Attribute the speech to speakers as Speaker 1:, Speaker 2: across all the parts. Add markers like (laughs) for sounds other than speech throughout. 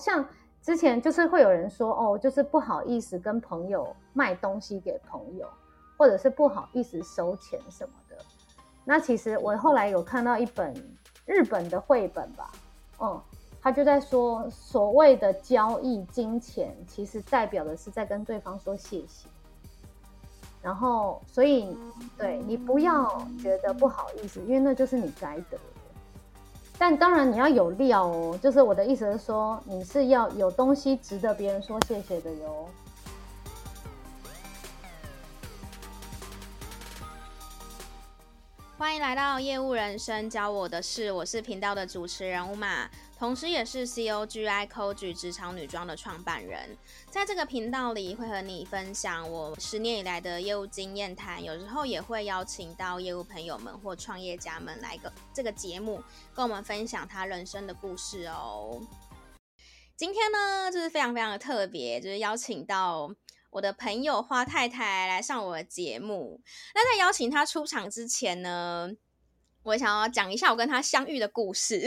Speaker 1: 像之前就是会有人说哦，就是不好意思跟朋友卖东西给朋友，或者是不好意思收钱什么的。那其实我后来有看到一本日本的绘本吧，嗯，他就在说所谓的交易金钱，其实代表的是在跟对方说谢谢。然后，所以对你不要觉得不好意思，因为那就是你该得的。但当然你要有料哦，就是我的意思是说，你是要有东西值得别人说谢谢的哟。
Speaker 2: 欢迎来到业务人生教我的事，我是频道的主持人乌马。同时，也是 COGI Coach 职场女装的创办人，在这个频道里会和你分享我十年以来的业务经验谈，有时候也会邀请到业务朋友们或创业家们来个这个节目，跟我们分享他人生的故事哦。今天呢，就是非常非常的特别，就是邀请到我的朋友花太太来上我的节目。那在邀请她出场之前呢，我想要讲一下我跟他相遇的故事。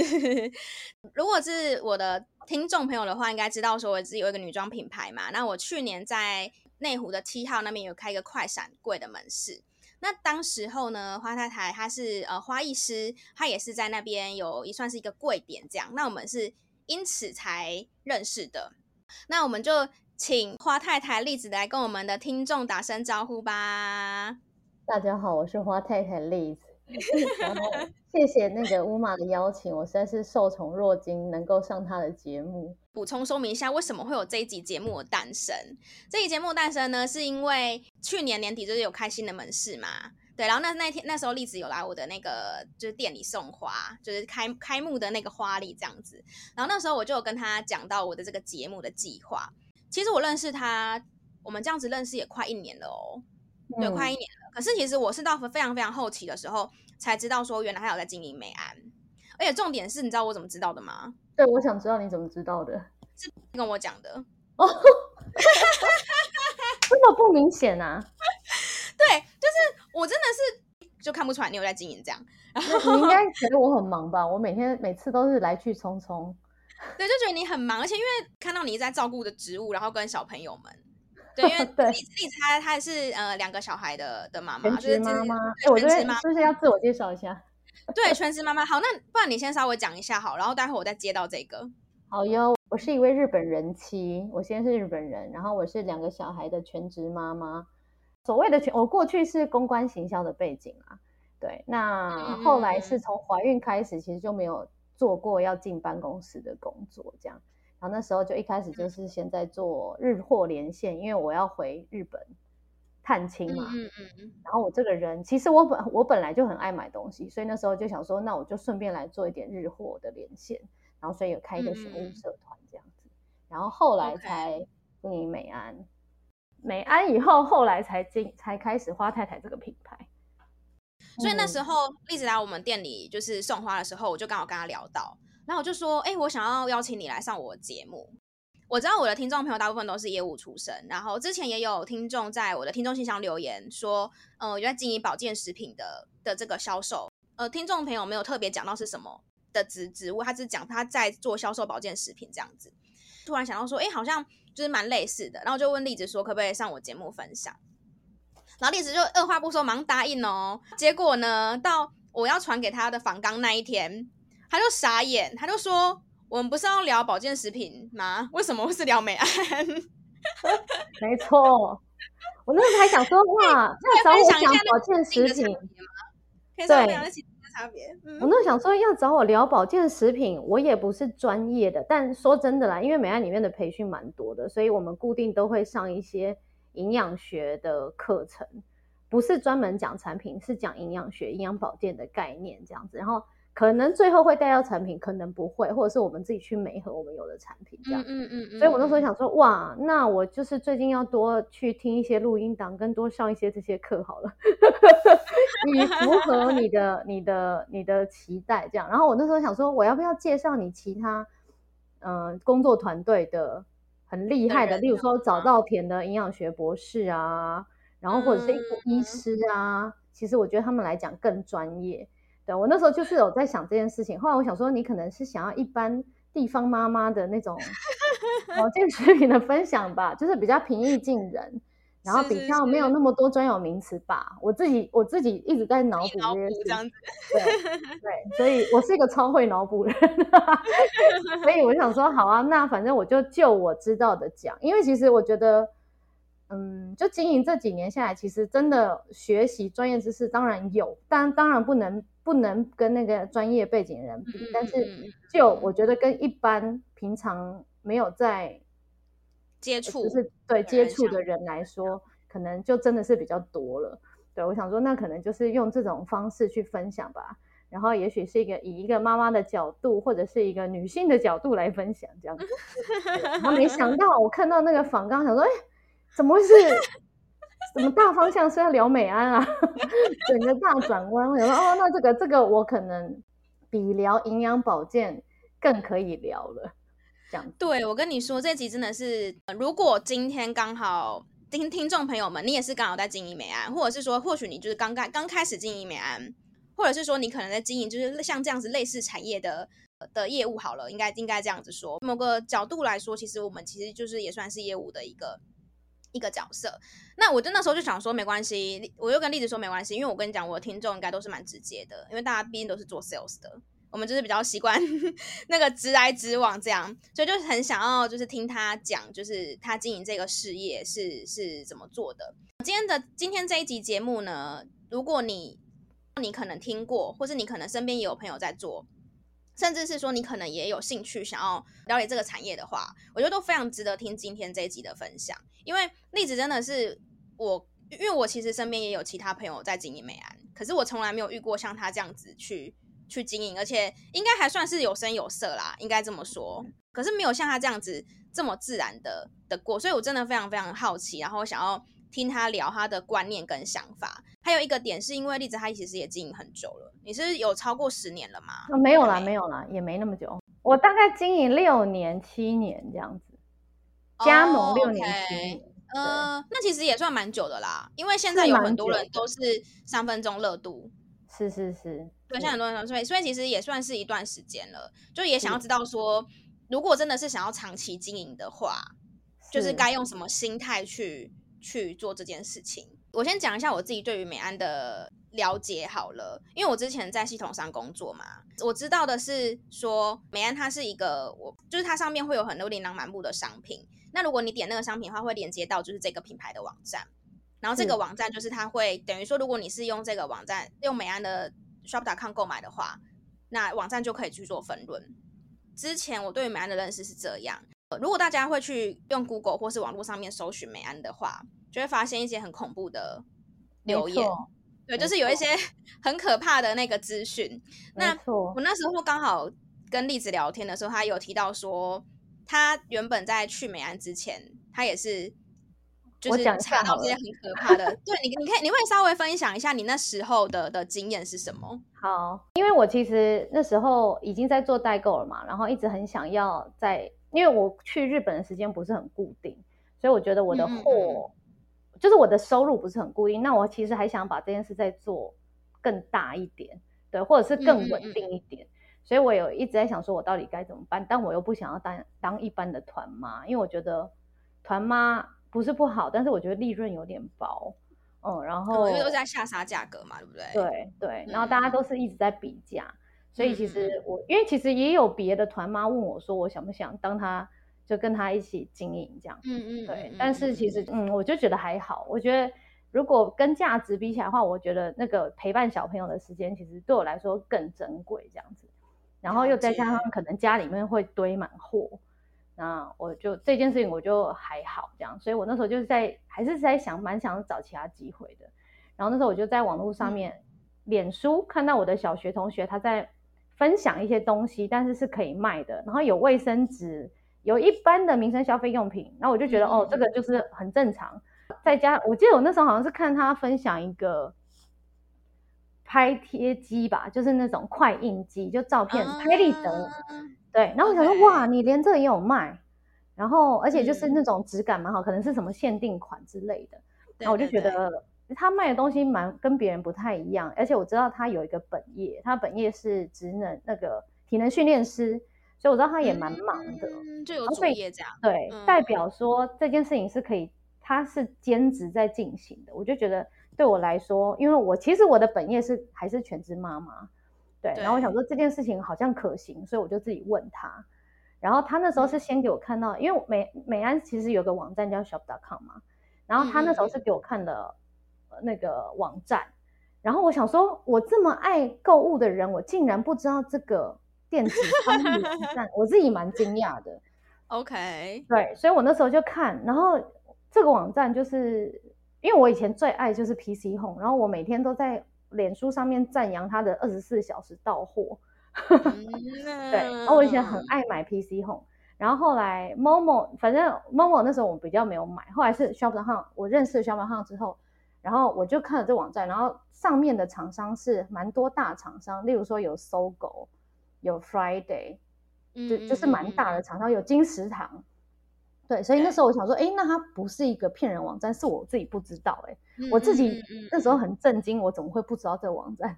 Speaker 2: (laughs) 如果是我的听众朋友的话，应该知道说我自己有一个女装品牌嘛。那我去年在内湖的七号那边有开一个快闪柜的门市。那当时候呢，花太太她是呃花艺师，她也是在那边有也算是一个柜点这样。那我们是因此才认识的。那我们就请花太太丽子来跟我们的听众打声招呼吧。
Speaker 1: 大家好，我是花太太丽子。(laughs) 然后 (laughs) 谢谢那个 Uma 的邀请，我实在是受宠若惊，能够上他的节目。
Speaker 2: 补充说明一下，为什么会有这一集节目的诞生？这一集节目诞生呢，是因为去年年底就是有开新的门市嘛，对，然后那那天那时候丽子有来我的那个就是店里送花，就是开开幕的那个花礼这样子。然后那时候我就有跟他讲到我的这个节目的计划。其实我认识他，我们这样子认识也快一年了哦，对，快一年了。可是其实我是到非常非常后期的时候才知道说，原来他有在经营美安，而且重点是，你知道我怎么知道的吗？
Speaker 1: 对，我想知道你怎么知道的，
Speaker 2: 是跟我讲的
Speaker 1: 哦，(laughs) 这么不明显啊？(laughs)
Speaker 2: 对，就是我真的是就看不出来你有在经营这样，然后
Speaker 1: 你应该觉得我很忙吧？我每天每次都是来去匆匆，
Speaker 2: 对，就觉得你很忙，而且因为看到你在照顾的植物，然后跟小朋友们。对，因为 (laughs) 丽丽子她她是呃两个小孩的的妈妈，
Speaker 1: 全职妈妈。哎，我觉得是不是要自我介绍一下？(laughs)
Speaker 2: 对，全职妈妈。好，那不然你先稍微讲一下好，然后待会我再接到这个。
Speaker 1: 好哟，我是一位日本人妻，我先是日本人，然后我是两个小孩的全职妈妈。所谓的全，我过去是公关行销的背景啊。对，那后来是从怀孕开始，其实就没有做过要进办公室的工作，这样。然后那时候就一开始就是先在做日货连线，因为我要回日本探亲嘛。嗯嗯嗯。然后我这个人其实我本我本来就很爱买东西，所以那时候就想说，那我就顺便来做一点日货的连线。然后所以有开一个选物社团这样子。然后后来才经营美安，美安以后后来才进才开始花太太这个品牌。
Speaker 2: 所以那时候丽子来我们店里就是送花的时候，我就刚好跟他聊到。然后我就说，哎、我想要邀请你来上我节目。我知道我的听众朋友大部分都是业务出身，然后之前也有听众在我的听众信箱留言说，呃，有在经营保健食品的的这个销售。呃，听众朋友没有特别讲到是什么的职职务，他只讲他在做销售保健食品这样子。突然想到说，哎、好像就是蛮类似的。然后就问丽子说，可不可以上我节目分享？然后丽子就二话不说，忙答应哦。结果呢，到我要传给他的访纲那一天。他就傻眼，他就说：“我们不是要聊保健食品吗？为什么会是聊美安？” (laughs)
Speaker 1: 没错，我那时候还想说：“哇，要找我讲保健食品，
Speaker 2: 对，差别。嗯”
Speaker 1: 我那时候想说要找我聊保健食品，我也不是专业的。但说真的啦，因为美安里面的培训蛮多的，所以我们固定都会上一些营养学的课程，不是专门讲产品，是讲营养学、营养保健的概念这样子。然后。可能最后会带到产品，可能不会，或者是我们自己去美和我们有的产品这样。嗯嗯嗯，嗯。所以我那时候想说，哇，那我就是最近要多去听一些录音档，跟多上一些这些课好了，以符合你的、你的、你的期待这样。然后我那时候想说，我要不要介绍你其他嗯、呃、工作团队的很厉害的，例如说早稻田的营养学博士啊，然后或者是医师啊、嗯，其实我觉得他们来讲更专业。对，我那时候就是有在想这件事情，后来我想说，你可能是想要一般地方妈妈的那种保 (laughs) 健食品的分享吧，就是比较平易近人。然后比较没有那么多专有名词吧，是是是，我自己我自己一直在脑补这些事，这样子，对对，所以我是一个超会脑补人，所以我想说好啊，那反正我就就我知道的讲，因为其实我觉得，嗯，就经营这几年下来，其实真的学习专业知识当然有，但当然不能不能跟那个专业背景的人比，嗯、但是就我觉得跟一般平常没有在。
Speaker 2: 接触
Speaker 1: 就是对接触的人来说，可能就真的是比较多了。对，我想说，那可能就是用这种方式去分享吧。然后，也许是一个以一个妈妈的角度，或者是一个女性的角度来分享这样子。然后没想到，我看到那个访纲，想说，哎，怎么会是？怎么大方向是要聊美安啊？整个大转弯。我想，哦，那这个这个我可能比聊营养保健更可以聊了。
Speaker 2: 这样对，我跟你说，这集真的是，如果今天刚好听听众朋友们，你也是刚好在经营美安，或者是说，或许你就是刚刚刚开始经营美安，或者是说你可能在经营就是像这样子类似产业的的业务好了，应该应该这样子说。某个角度来说，其实我们其实就是也算是业务的一个一个角色。那我就那时候就想说，没关系，我就跟栗子说没关系，因为我跟你讲，我的听众应该都是蛮直接的，因为大家毕竟都是做 sales 的。我们就是比较习惯 (laughs) 那个直来直往这样，所以就是很想要就是听他讲，就是他经营这个事业是是怎么做的。今天的今天这一集节目呢，如果你你可能听过，或是你可能身边也有朋友在做，甚至是说你可能也有兴趣想要了解这个产业的话，我觉得都非常值得听今天这一集的分享。因为栗子真的是我，因为我其实身边也有其他朋友在经营美安，可是我从来没有遇过像他这样子去。去经营，而且应该还算是有声有色啦，应该这么说。可是没有像他这样子这么自然的的过，所以我真的非常非常好奇，然后想要听他聊他的观念跟想法。还有一个点是因为栗子他其实也经营很久了，你是有超过十年了吗？
Speaker 1: 哦，没有啦，没有啦，也没那么久。我大概经营六年七年这样子，加盟六年七年。
Speaker 2: Oh, okay. 呃，那其实也算蛮久的啦，因为现在有很多人都是三分钟热度。
Speaker 1: 是是是，
Speaker 2: 对，像很多人说，所以所以其实也算是一段时间了，就也想要知道说，如果真的是想要长期经营的话，就是该用什么心态去去做这件事情。我先讲一下我自己对于美安的了解好了，因为我之前在系统上工作嘛，我知道的是说，美安它是一个，我就是它上面会有很多琳琅满目的商品，那如果你点那个商品的话，会连接到就是这个品牌的网站。然后这个网站就是它会等于说，如果你是用这个网站用美安的 shop.com 购买的话，那网站就可以去做分润。之前我对美安的认识是这样，如果大家会去用 Google 或是网络上面搜寻美安的话，就会发现一些很恐怖的留言，对，就是有一些 (laughs) 很可怕的那个资讯。那我那时候刚好跟栗子聊天的时候，他有提到说，他原本在去美安之前，他也是。就是查到这些很可怕的，对你，你可以，你会稍微分享一下你那时候的的经验是什么？
Speaker 1: 好，因为我其实那时候已经在做代购了嘛，然后一直很想要在，因为我去日本的时间不是很固定，所以我觉得我的货，嗯、就是我的收入不是很固定，那我其实还想把这件事再做更大一点，对，或者是更稳定一点，嗯嗯嗯，所以我有一直在想说，我到底该怎么办？但我又不想要当当一般的团妈，因为我觉得团妈。不是不好，但是我觉得利润有点薄，嗯，然后
Speaker 2: 因为都在下杀价格嘛，对不对？
Speaker 1: 对对，然后大家都是一直在比价，嗯、所以其实我因为其实也有别的团妈问我说，我想不想当他，就跟他一起经营这样，嗯嗯，对，嗯、但是其实嗯，我就觉得还好，我觉得如果跟价值比起来的话，我觉得那个陪伴小朋友的时间其实对我来说更珍贵这样子，然后又再加上可能家里面会堆满货。那我就这件事情我就还好这样，所以我那时候就是在还是在想蛮想找其他机会的。然后那时候我就在网络上面，脸书看到我的小学同学他在分享一些东西，但是是可以卖的。然后有卫生纸，有一般的民生消费用品。然后我就觉得哦，这个就是很正常。再加我记得我那时候好像是看他分享一个拍贴机吧，就是那种快印机，就照片拍立得。对，然后我想说哇，你连这个也有卖，然后而且就是那种质感蛮好，嗯、可能是什么限定款之类的。然后我就觉得他卖的东西蛮跟别人不太一样，而且我知道他有一个本业，他本业是职能那个体能训练师，所以我知道他也蛮忙的，
Speaker 2: 嗯、就有主业这样。
Speaker 1: 对，
Speaker 2: 嗯、
Speaker 1: 代表说这件事情是可以，他是兼职在进行的。我就觉得对我来说，因为我其实我的本业是还是全职妈妈，对。对然后我想说这件事情好像可行，所以我就自己问他。然后他那时候是先给我看到，嗯、因为美美安其实有个网站叫 shop.com 嘛，然后他那时候是给我看的那个网站，嗯、然后我想说，我这么爱购物的人，我竟然不知道这个电子 (laughs) 商务网站，我自己蛮惊讶的。
Speaker 2: OK，
Speaker 1: 对，所以我那时候就看，然后这个网站就是因为我以前最爱就是 PC Home，然后我每天都在脸书上面赞扬它的二十四小时到货。(laughs) 对，然后我以前很爱买 PC Home，然后后来 Momo，反正 Momo 那时候我比较没有买，后来是 Shop.com，我认识了 Shop.com 之后，然后我就看了这网站，然后上面的厂商是蛮多大厂商，例如说有搜狗，有 Friday，就就是蛮大的厂商，有金石堂，对，所以那时候我想说，哎，那它不是一个骗人网站，是我自己不知道，哎，我自己那时候很震惊，我怎么会不知道这个网站？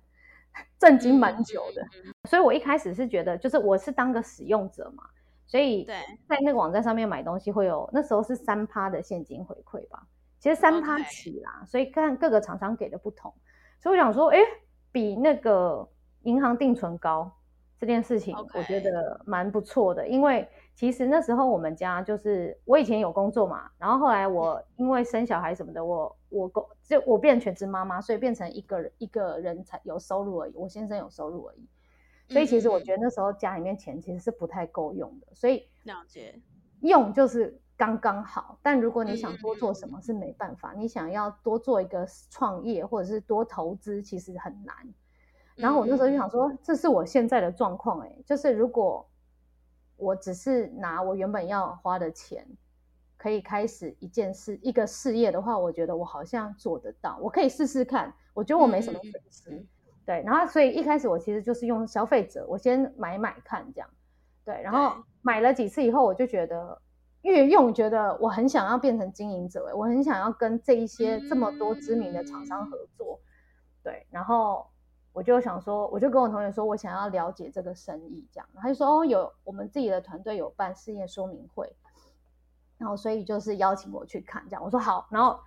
Speaker 1: 震惊蛮久的，所以我一开始是觉得，就是我是当个使用者嘛，所以在那个网站上面买东西会有，那时候是三趴的现金回馈吧，其实三趴起啦.所以看各个厂商给的不同，所以我想说，哎，比那个银行定存高这件事情，我觉得蛮不错的，因为。其实那时候我们家就是我以前有工作嘛，然后后来我因为生小孩什么的，我我工就我变全职妈妈，所以变成一个人一个人才有收入而已，我先生有收入而已。所以其实我觉得那时候家里面钱其实是不太够用的，所以
Speaker 2: 了解
Speaker 1: 用就是刚刚好。但如果你想多做什么是没办法，你想要多做一个创业或者是多投资，其实很难。然后我那时候就想说，这是我现在的状况哎，就是如果。我只是拿我原本要花的钱，可以开始一件事、一个事业的话，我觉得我好像做得到。我可以试试看，我觉得我没什么损失。嗯、对，然后所以一开始我其实就是用消费者，我先买买看这样。对，然后买了几次以后，我就觉得越用觉得我很想要变成经营者，我很想要跟这一些这么多知名的厂商合作。对，然后。我就想说，我就跟我同学说，我想要了解这个生意，这样，他就说，哦，有我们自己的团队有办事业说明会，然后所以就是邀请我去看，这样，我说好，然后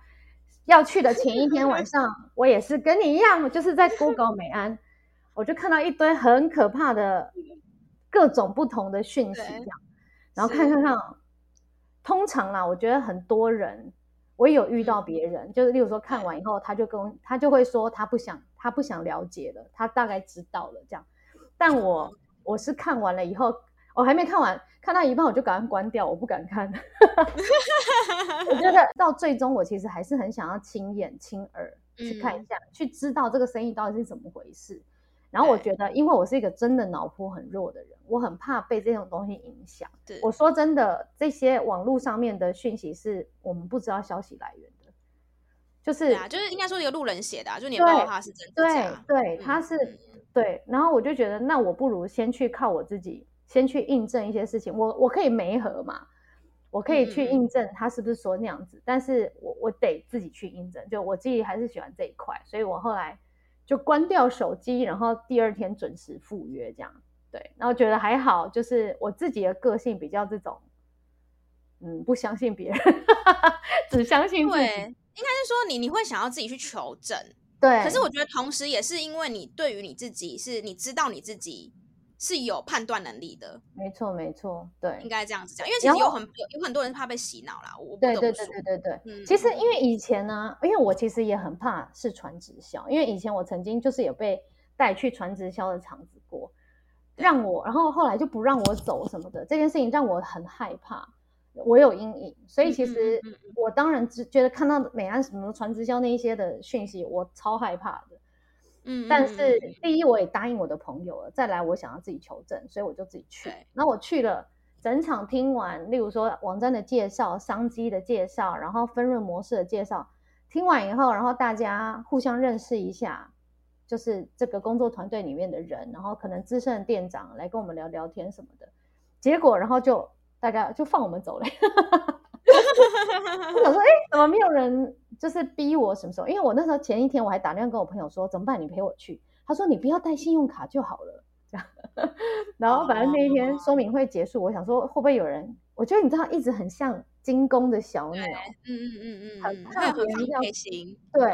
Speaker 1: 要去的前一天晚上，我也是跟你一样，就是在 Google 美安，我就看到一堆很可怕的各种不同的讯息，这样，然后看看看，通常啦，我觉得很多人。我也有遇到别人，就是例如说看完以后，他就跟他就会说他不想他不想了解了，他大概知道了这样。但我我是看完了以后，我还没看完，看到一半我就赶快关掉，我不敢看。(laughs) 我觉得 (laughs) 到最终，我其实还是很想要亲眼亲耳去看一下，嗯、去知道这个生意到底是怎么回事。然后我觉得，因为我是一个真的脑波很弱的人，我很怕被这种东西影响。对，我说真的，这些网络上面的讯息是我们不知道消息来源的，就是
Speaker 2: 啊，就是应该说一个路人写的，啊，就你不知道他是真的假。
Speaker 1: 对对，他是对。然后我就觉得，那我不如先去靠我自己，先去印证一些事情。我我可以媒合嘛，我可以去印证他是不是说那样子，嗯、但是我我得自己去印证。就我自己还是喜欢这一块，所以我后来。就关掉手机，然后第二天准时赴约，这样对，然后觉得还好，就是我自己的个性比较这种，嗯，不相信别人，(laughs) 只相信自己。对，
Speaker 2: 应该是说你你会想要自己去求证，
Speaker 1: 对。
Speaker 2: 可是我觉得同时也是因为你对于你自己是你知道你自己。是有判断能力的，
Speaker 1: 没错没错，对，
Speaker 2: 应该这样子讲，因为其实有很有有很多人怕被洗脑啦，我不得不说。
Speaker 1: 对对对对对对，嗯、其实因为以前呢，因为我其实也很怕是传直销，因为以前我曾经就是有被带去传直销的场子过，让我，然后后来就不让我走什么的，这件事情让我很害怕，我有阴影，所以其实我当然只觉得看到美安什么传直销那一些的讯息，我超害怕的。嗯，但是第一，我也答应我的朋友了。再来，我想要自己求证，所以我就自己去。然后我去了，整场听完，例如说网站的介绍、商机的介绍，然后分润模式的介绍，听完以后，然后大家互相认识一下，就是这个工作团队里面的人，然后可能资深的店长来跟我们聊聊天什么的。结果，然后就大家就放我们走了。(laughs) 我想说，(laughs) 哎，怎么没有人就是逼我什么时候？因为我那时候前一天我还打电话跟我朋友说，怎么办？你陪我去。他说你不要带信用卡就好了。这样。然后反正那一天说明会结束，我想说会不会有人？我觉得你知道，一直很像惊弓的小鸟，
Speaker 2: 嗯嗯嗯嗯，
Speaker 1: 很怕别人这
Speaker 2: 样。
Speaker 1: 对，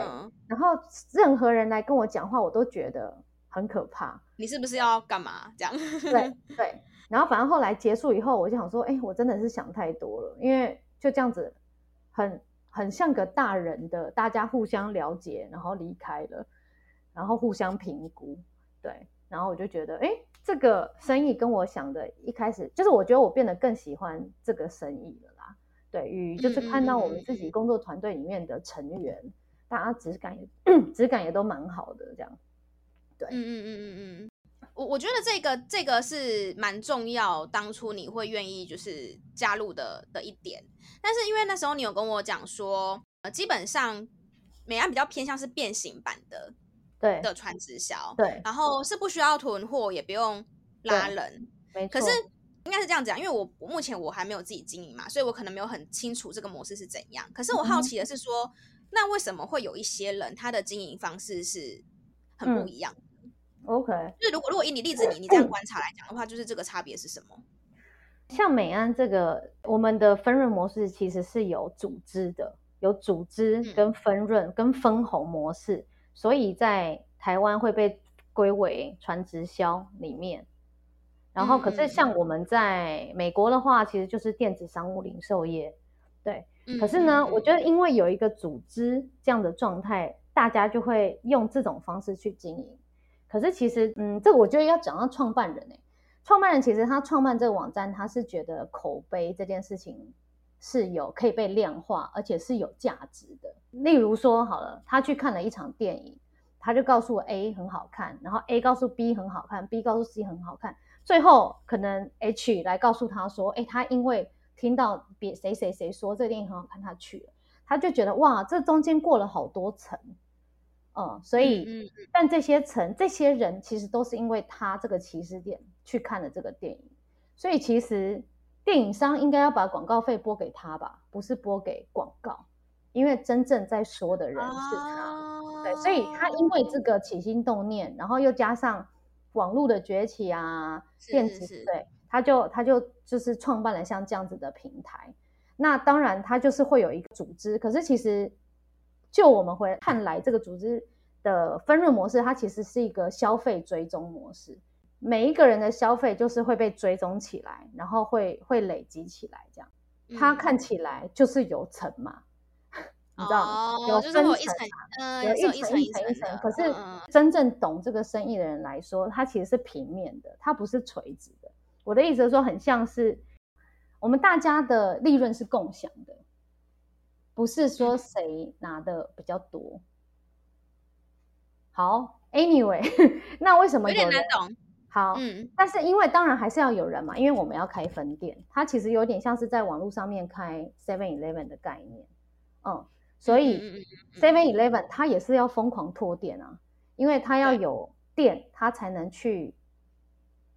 Speaker 1: 然后任何人来跟我讲话，我都觉得很可怕。
Speaker 2: 你是不是要干嘛？这样？
Speaker 1: 对对。然后反正后来结束以后，我就想说，哎，我真的是想太多了，因为就这样子很很像个大人的，大家互相了解，然后离开了，然后互相评估，对。然后我就觉得，哎，这个生意跟我想的一开始，就是我觉得我变得更喜欢这个生意了啦。对于，就是看到我们自己工作团队里面的成员，嗯嗯嗯，大家质感也 (clears throat) 质感也都蛮好的，这样。对，
Speaker 2: 嗯嗯嗯嗯嗯。我我觉得这个这个是蛮重要，当初你会愿意就是加入的的一点。但是因为那时候你有跟我讲说，呃，基本上美安比较偏向是变形版的。
Speaker 1: 对
Speaker 2: 的传直销，
Speaker 1: 对，
Speaker 2: 然后是不需要囤货，也不用拉人，
Speaker 1: 没错。
Speaker 2: 可是应该是这样讲，因为我目前我还没有自己经营嘛，所以我可能没有很清楚这个模式是怎样。可是我好奇的是说，嗯、那为什么会有一些人他的经营方式是很不一
Speaker 1: 样？OK，
Speaker 2: 就是如果如果以你例子你你这样观察来讲的话，就是这个差别是什么？
Speaker 1: 像美安这个，我们的分润模式其实是有组织的，有组织跟分润跟分红模式。嗯所以在台湾会被归为传直销里面，然后可是像我们在美国的话，其实就是电子商务零售业，对。可是呢，我觉得因为有一个组织这样的状态，大家就会用这种方式去经营。可是其实，嗯，这个我觉得要讲到创办人诶，创办人其实他创办这个网站，他是觉得口碑这件事情是有可以被量化，而且是有价值的。例如说，好了，他去看了一场电影，他就告诉 A 很好看，然后 A 告诉 B 很好看，B 告诉 C 很好看，最后可能 H 来告诉他说，哎，他因为听到别谁谁谁说这个电影很好看，他去了，他就觉得哇，这中间过了好多层，嗯，所以，嗯，但这些层，这些人其实都是因为他这个起始点去看了这个电影，所以其实电影商应该要把广告费拨给他吧，不是拨给广告。因为真正在说的人是他，oh. 对，所以他因为这个起心动念，然后又加上网络的崛起啊，电子，对，他就他就就是创办了像这样子的平台。那当然，他就是会有一个组织，可是其实就我们会看来，这个组织的分润模式，它其实是一个消费追踪模式，每一个人的消费就是会被追踪起来，然后会会累积起来，这样，它看起来就是有层嘛。(laughs) 你知道吗？有分层，有一层一层一层。可是真正懂这个生意的人来说，它其实是平面的，它不是垂直的。我的意思是说，很像是我们大家的利润是共享的，不是说谁拿的比较多。好，Anyway，(laughs) 那为什么有人
Speaker 2: 有点难懂？
Speaker 1: 好，嗯，但是因为当然还是要有人嘛，因为我们要开分店，它其实有点像是在网络上面开 Seven Eleven 的概念，嗯。所以，Seven Eleven 它也是要疯狂拓店啊，因为它要有店，它才能去，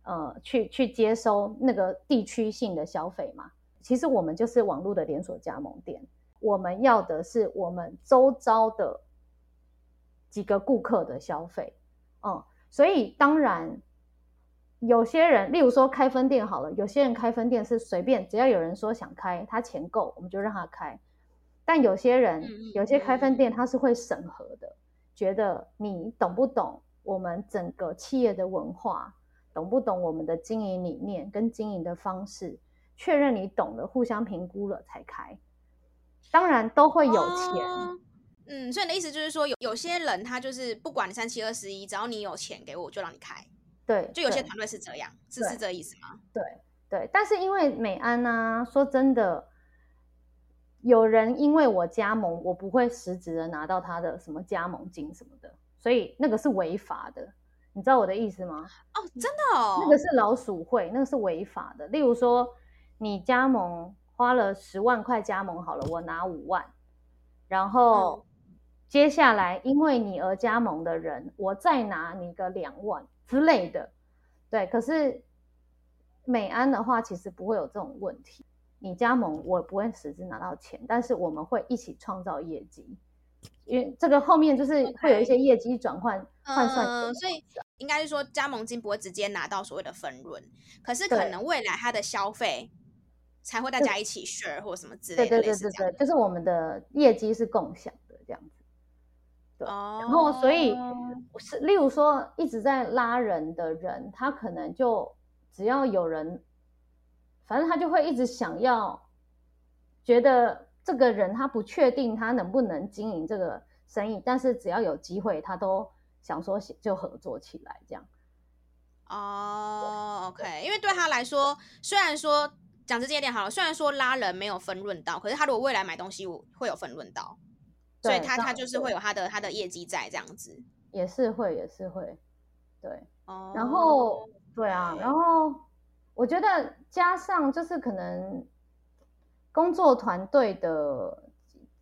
Speaker 1: 呃，去去接收那个地区性的消费嘛。其实我们就是网络的连锁加盟店，我们要的是我们周遭的几个顾客的消费，嗯，所以当然有些人，例如说开分店好了，有些人开分店是随便，只要有人说想开，他钱够，我们就让他开。但有些人，有些开分店他是会审核的，觉得你懂不懂我们整个企业的文化，懂不懂我们的经营理念跟经营的方式，确认你懂了，互相评估了才开。当然都会有钱，哦、
Speaker 2: 嗯，所以你的意思就是说，有有些人他就是不管你三七二十一，只要你有钱给我，我就让你开。
Speaker 1: 对，
Speaker 2: 就有些团队是这样，是是这意思吗？
Speaker 1: 对对，但是因为美安呢、啊，说真的。有人因为我加盟，我不会实质的拿到他的什么加盟金什么的，所以那个是违法的，你知道我的意思吗？
Speaker 2: 哦，真的哦，
Speaker 1: 那个是老鼠会，那个是违法的。例如说，你加盟花了十万块加盟好了，我拿五万，然后接下来因为你而加盟的人，我再拿你个两万之类的。对，可是美安的话，其实不会有这种问题。你加盟，我不会实质拿到钱，但是我们会一起创造业绩，因为这个后面就是会有一些业绩转换换算，
Speaker 2: 嗯，所以应该是说加盟金不会直接拿到所谓的分润，可是可能未来它的消费才会大家一起 share 或什么之类的，
Speaker 1: 对对对对对，就是我们的业绩是共享的这样子。对，哦、然后所以是例如说一直在拉人的人，他可能就只要有人，反正他就会一直想要觉得。这个人他不确定他能不能经营这个生意，但是只要有机会，他都想说就合作起来这样。
Speaker 2: 哦，OK，因为对他来说，虽然说讲直接点好了，虽然说拉人没有分润到，可是他如果未来买东西我会有分润到，所以他他就是会有他的他的业绩在这样子，
Speaker 1: 也是会也是会，对，哦，然后对啊，然后我觉得加上就是可能。工作团队的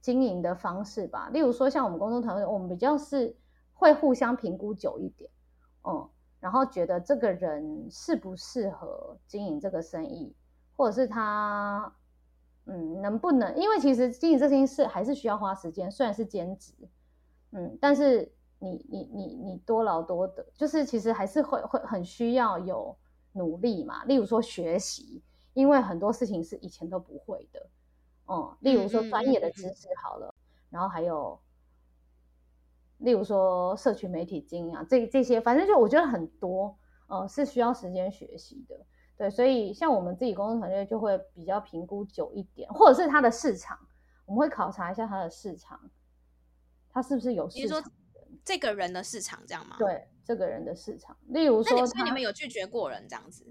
Speaker 1: 经营的方式吧，例如说像我们工作团队，我们比较是会互相评估久一点，嗯，然后觉得这个人适不适合经营这个生意，或者是他，嗯，能不能？因为其实经营这件事还是需要花时间，虽然是兼职，嗯，但是你你你你多劳多得，就是其实还是会会很需要有努力嘛，例如说学习。因为很多事情是以前都不会的，嗯，例如说专业的知识好了，嗯嗯嗯嗯，然后还有，例如说社群媒体经营啊，这这些反正就我觉得很多，呃，是需要时间学习的，对，所以像我们自己工作团队就会比较评估久一点，或者是它的市场，我们会考察一下它的市场，它是不是有市场？
Speaker 2: 这个人的市场这样吗？
Speaker 1: 对，这个人的市场，例如说，
Speaker 2: 那你们有拒绝过人这样子？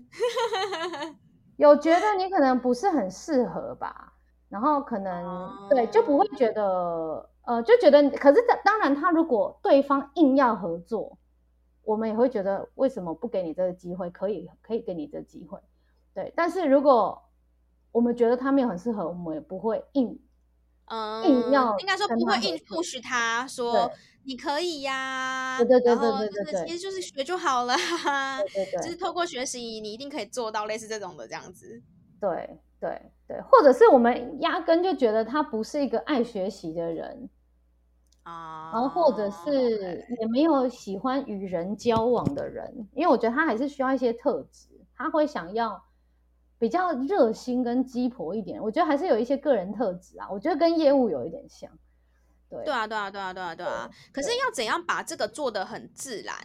Speaker 2: (laughs)
Speaker 1: 有觉得你可能不是很适合吧，然后可能、嗯、对就不会觉得呃就觉得，可是当然他如果对方硬要合作，我们也会觉得为什么不给你这个机会？可以可以给你这个机会，对。但是如果我们觉得他没有很适合，我们也不会硬
Speaker 2: 嗯硬要应该说不会硬 push 他说。你可以呀、啊，对对对对对其实就是学就好了，对对对，就是透过学习，你一定可以做到类似这种的这样子。
Speaker 1: 对对对，或者是我们压根就觉得他不是一个爱学习的人啊，然后或者是也没有喜欢与人交往的人，因为我觉得他还是需要一些特质，他会想要比较热心跟鸡婆一点，我觉得还是有一些个人特质啊，我觉得跟业务有一点像。对，
Speaker 2: 对啊，对啊，对啊，对啊，对啊。可是要怎样把这个做得很自然，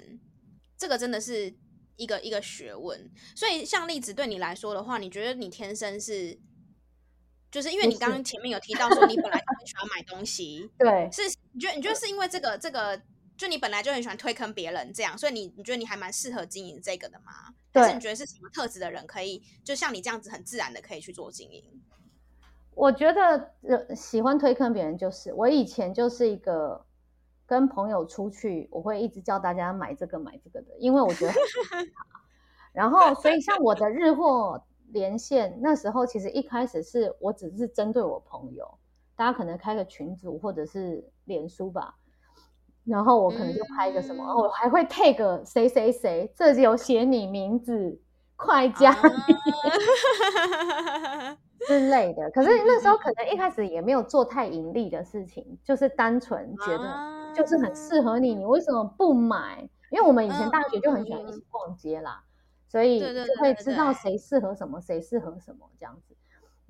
Speaker 2: 这个真的是一个一个学问。所以像例子对你来说的话，你觉得你天生是，就是因为你刚刚前面有提到说你本来就很喜欢买东西，(laughs)
Speaker 1: 对，
Speaker 2: 是你觉得你觉得是因为这个这个，就你本来就很喜欢推坑别人这样，所以你你觉得你还蛮适合经营这个的吗？对，还是你觉得是什么特质的人可以就像你这样子很自然的可以去做经营？
Speaker 1: 我觉得喜欢推坑别人，就是我以前就是一个跟朋友出去，我会一直叫大家买这个买这个的，因为我觉得 (laughs) 然后，所以像我的日货连线那时候，其实一开始是我只是针对我朋友，大家可能开个群组或者是脸书吧，然后我可能就拍一个什么，我还会 tag 谁谁谁，这里有写你名字，快加。(laughs) 之类的，可是那时候可能一开始也没有做太盈利的事情，就是单纯觉得就是很适合你，你为什么不买？因为我们以前大学就很喜欢一起逛街啦，所以就会知道谁适合什么，谁适合什么这样子。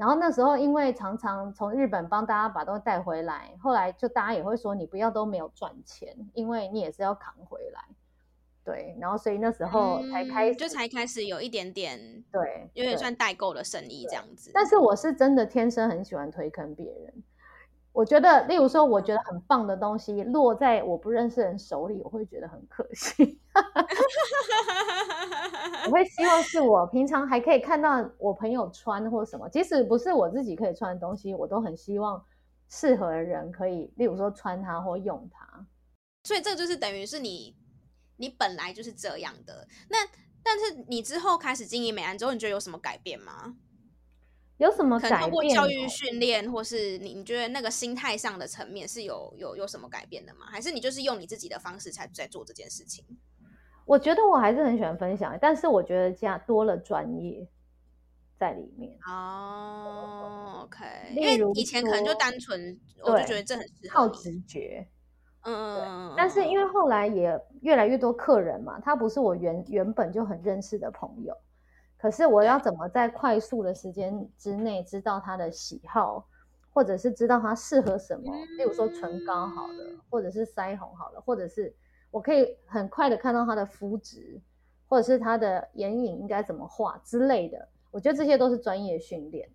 Speaker 1: 然后那时候因为常常从日本帮大家把东西带回来，后来就大家也会说你不要都没有赚钱，因为你也是要扛回来。对，然后所以那时候才开始，
Speaker 2: 嗯、就才开始有一点点，
Speaker 1: 对，
Speaker 2: 有点算代购的生意这样子。
Speaker 1: 但是我是真的天生很喜欢推坑别人。我觉得，例如说，我觉得很棒的东西落在我不认识人手里，我会觉得很可惜。(laughs) 我会希望是我平常还可以看到我朋友穿或什么，即使不是我自己可以穿的东西，我都很希望适合的人可以，例如说穿它或用它。
Speaker 2: 所以这就是等于是你。你本来就是这样的，那但是你之后开始经营美安之后，你觉得有什么改变吗？
Speaker 1: 有什么改变？通过
Speaker 2: 教育训练，或是你你觉得那个心态上的层面是有有有什么改变的吗？还是你就是用你自己的方式才在做这件事情？
Speaker 1: 我觉得我还是很喜欢分享，但是我觉得加多了专业在里面。
Speaker 2: 哦，OK。因为以前可能就单纯，我就觉得这很适合
Speaker 1: 靠直觉。
Speaker 2: 嗯嗯，
Speaker 1: 但是因为后来也越来越多客人嘛，他不是我原原本就很认识的朋友，可是我要怎么在快速的时间之内知道他的喜好，或者是知道他适合什么？例如说唇膏好了，或者是腮红好了，或者是我可以很快的看到他的肤质，或者是他的眼影应该怎么画之类的。我觉得这些都是专业训练，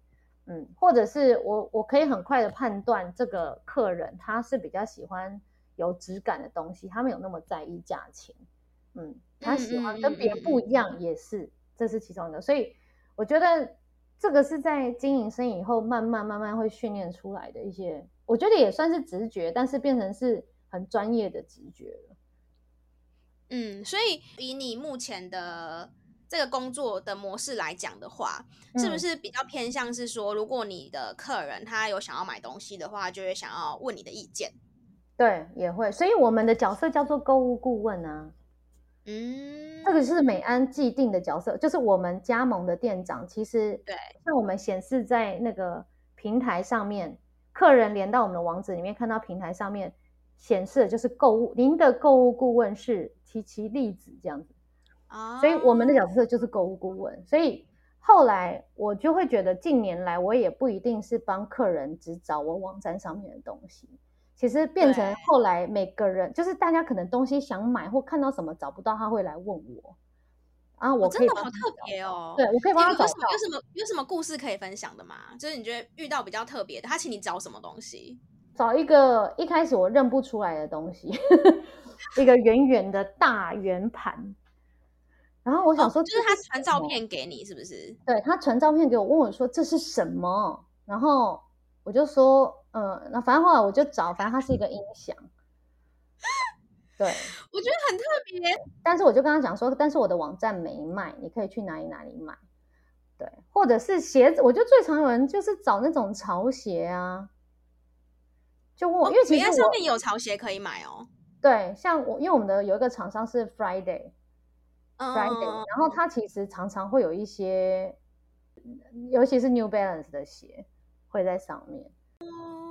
Speaker 1: 嗯，或者是我我可以很快的判断这个客人他是比较喜欢。有质感的东西，他没有那么在意价钱，嗯，他喜欢跟别人不一样，也是、嗯嗯嗯、这是其中一个。所以我觉得这个是在经营生意以后，慢慢慢慢会训练出来的一些，我觉得也算是直觉，但是变成是很专业的直觉了。
Speaker 2: 嗯，所以以你目前的这个工作的模式来讲的话，是不是比较偏向是说，如果你的客人他有想要买东西的话，就会想要问你的意见？
Speaker 1: 对，也会，所以我们的角色叫做购物顾问啊。
Speaker 2: 嗯，
Speaker 1: 这个是美安既定的角色，就是我们加盟的店长。其实，
Speaker 2: 对，
Speaker 1: 像我们显示在那个平台上面，客人连到我们的网址里面，看到平台上面显示的就是购物，您的购物顾问是琪琪丽子这样子。
Speaker 2: 啊，
Speaker 1: 所以我们的角色就是购物顾问。所以后来我就会觉得，近年来我也不一定是帮客人只找我网站上面的东西。其实变成后来每个人就是大家可能东西想买或看到什么找不到，他会来问我啊，我
Speaker 2: 真的好特别哦。
Speaker 1: 对，我可以帮他找。
Speaker 2: 有什么有什么有什么故事可以分享的吗？就是你觉得遇到比较特别的，他请你找什么东西？
Speaker 1: 找一个一开始我认不出来的东西，(laughs) 一个圆圆的大圆盘。然后我想说，
Speaker 2: 就是他传照片给你，是不是？
Speaker 1: 对，他传照片给我，问我说这是什么？然后我就说。嗯，那反正后来我就找，反正它是一个音响，(laughs) 对，
Speaker 2: 我觉得很特别。
Speaker 1: 但是我就跟他讲说，但是我的网站没卖，你可以去哪里哪里买，对，或者是鞋子，我觉得最常有人就是找那种潮鞋啊，就问我，哦、因为其实
Speaker 2: 上面有潮鞋可以买哦。
Speaker 1: 对，像我，因为我们的有一个厂商是 Friday，Friday，、
Speaker 2: 嗯、
Speaker 1: 然后他其实常常会有一些，尤其是 New Balance 的鞋会在上面。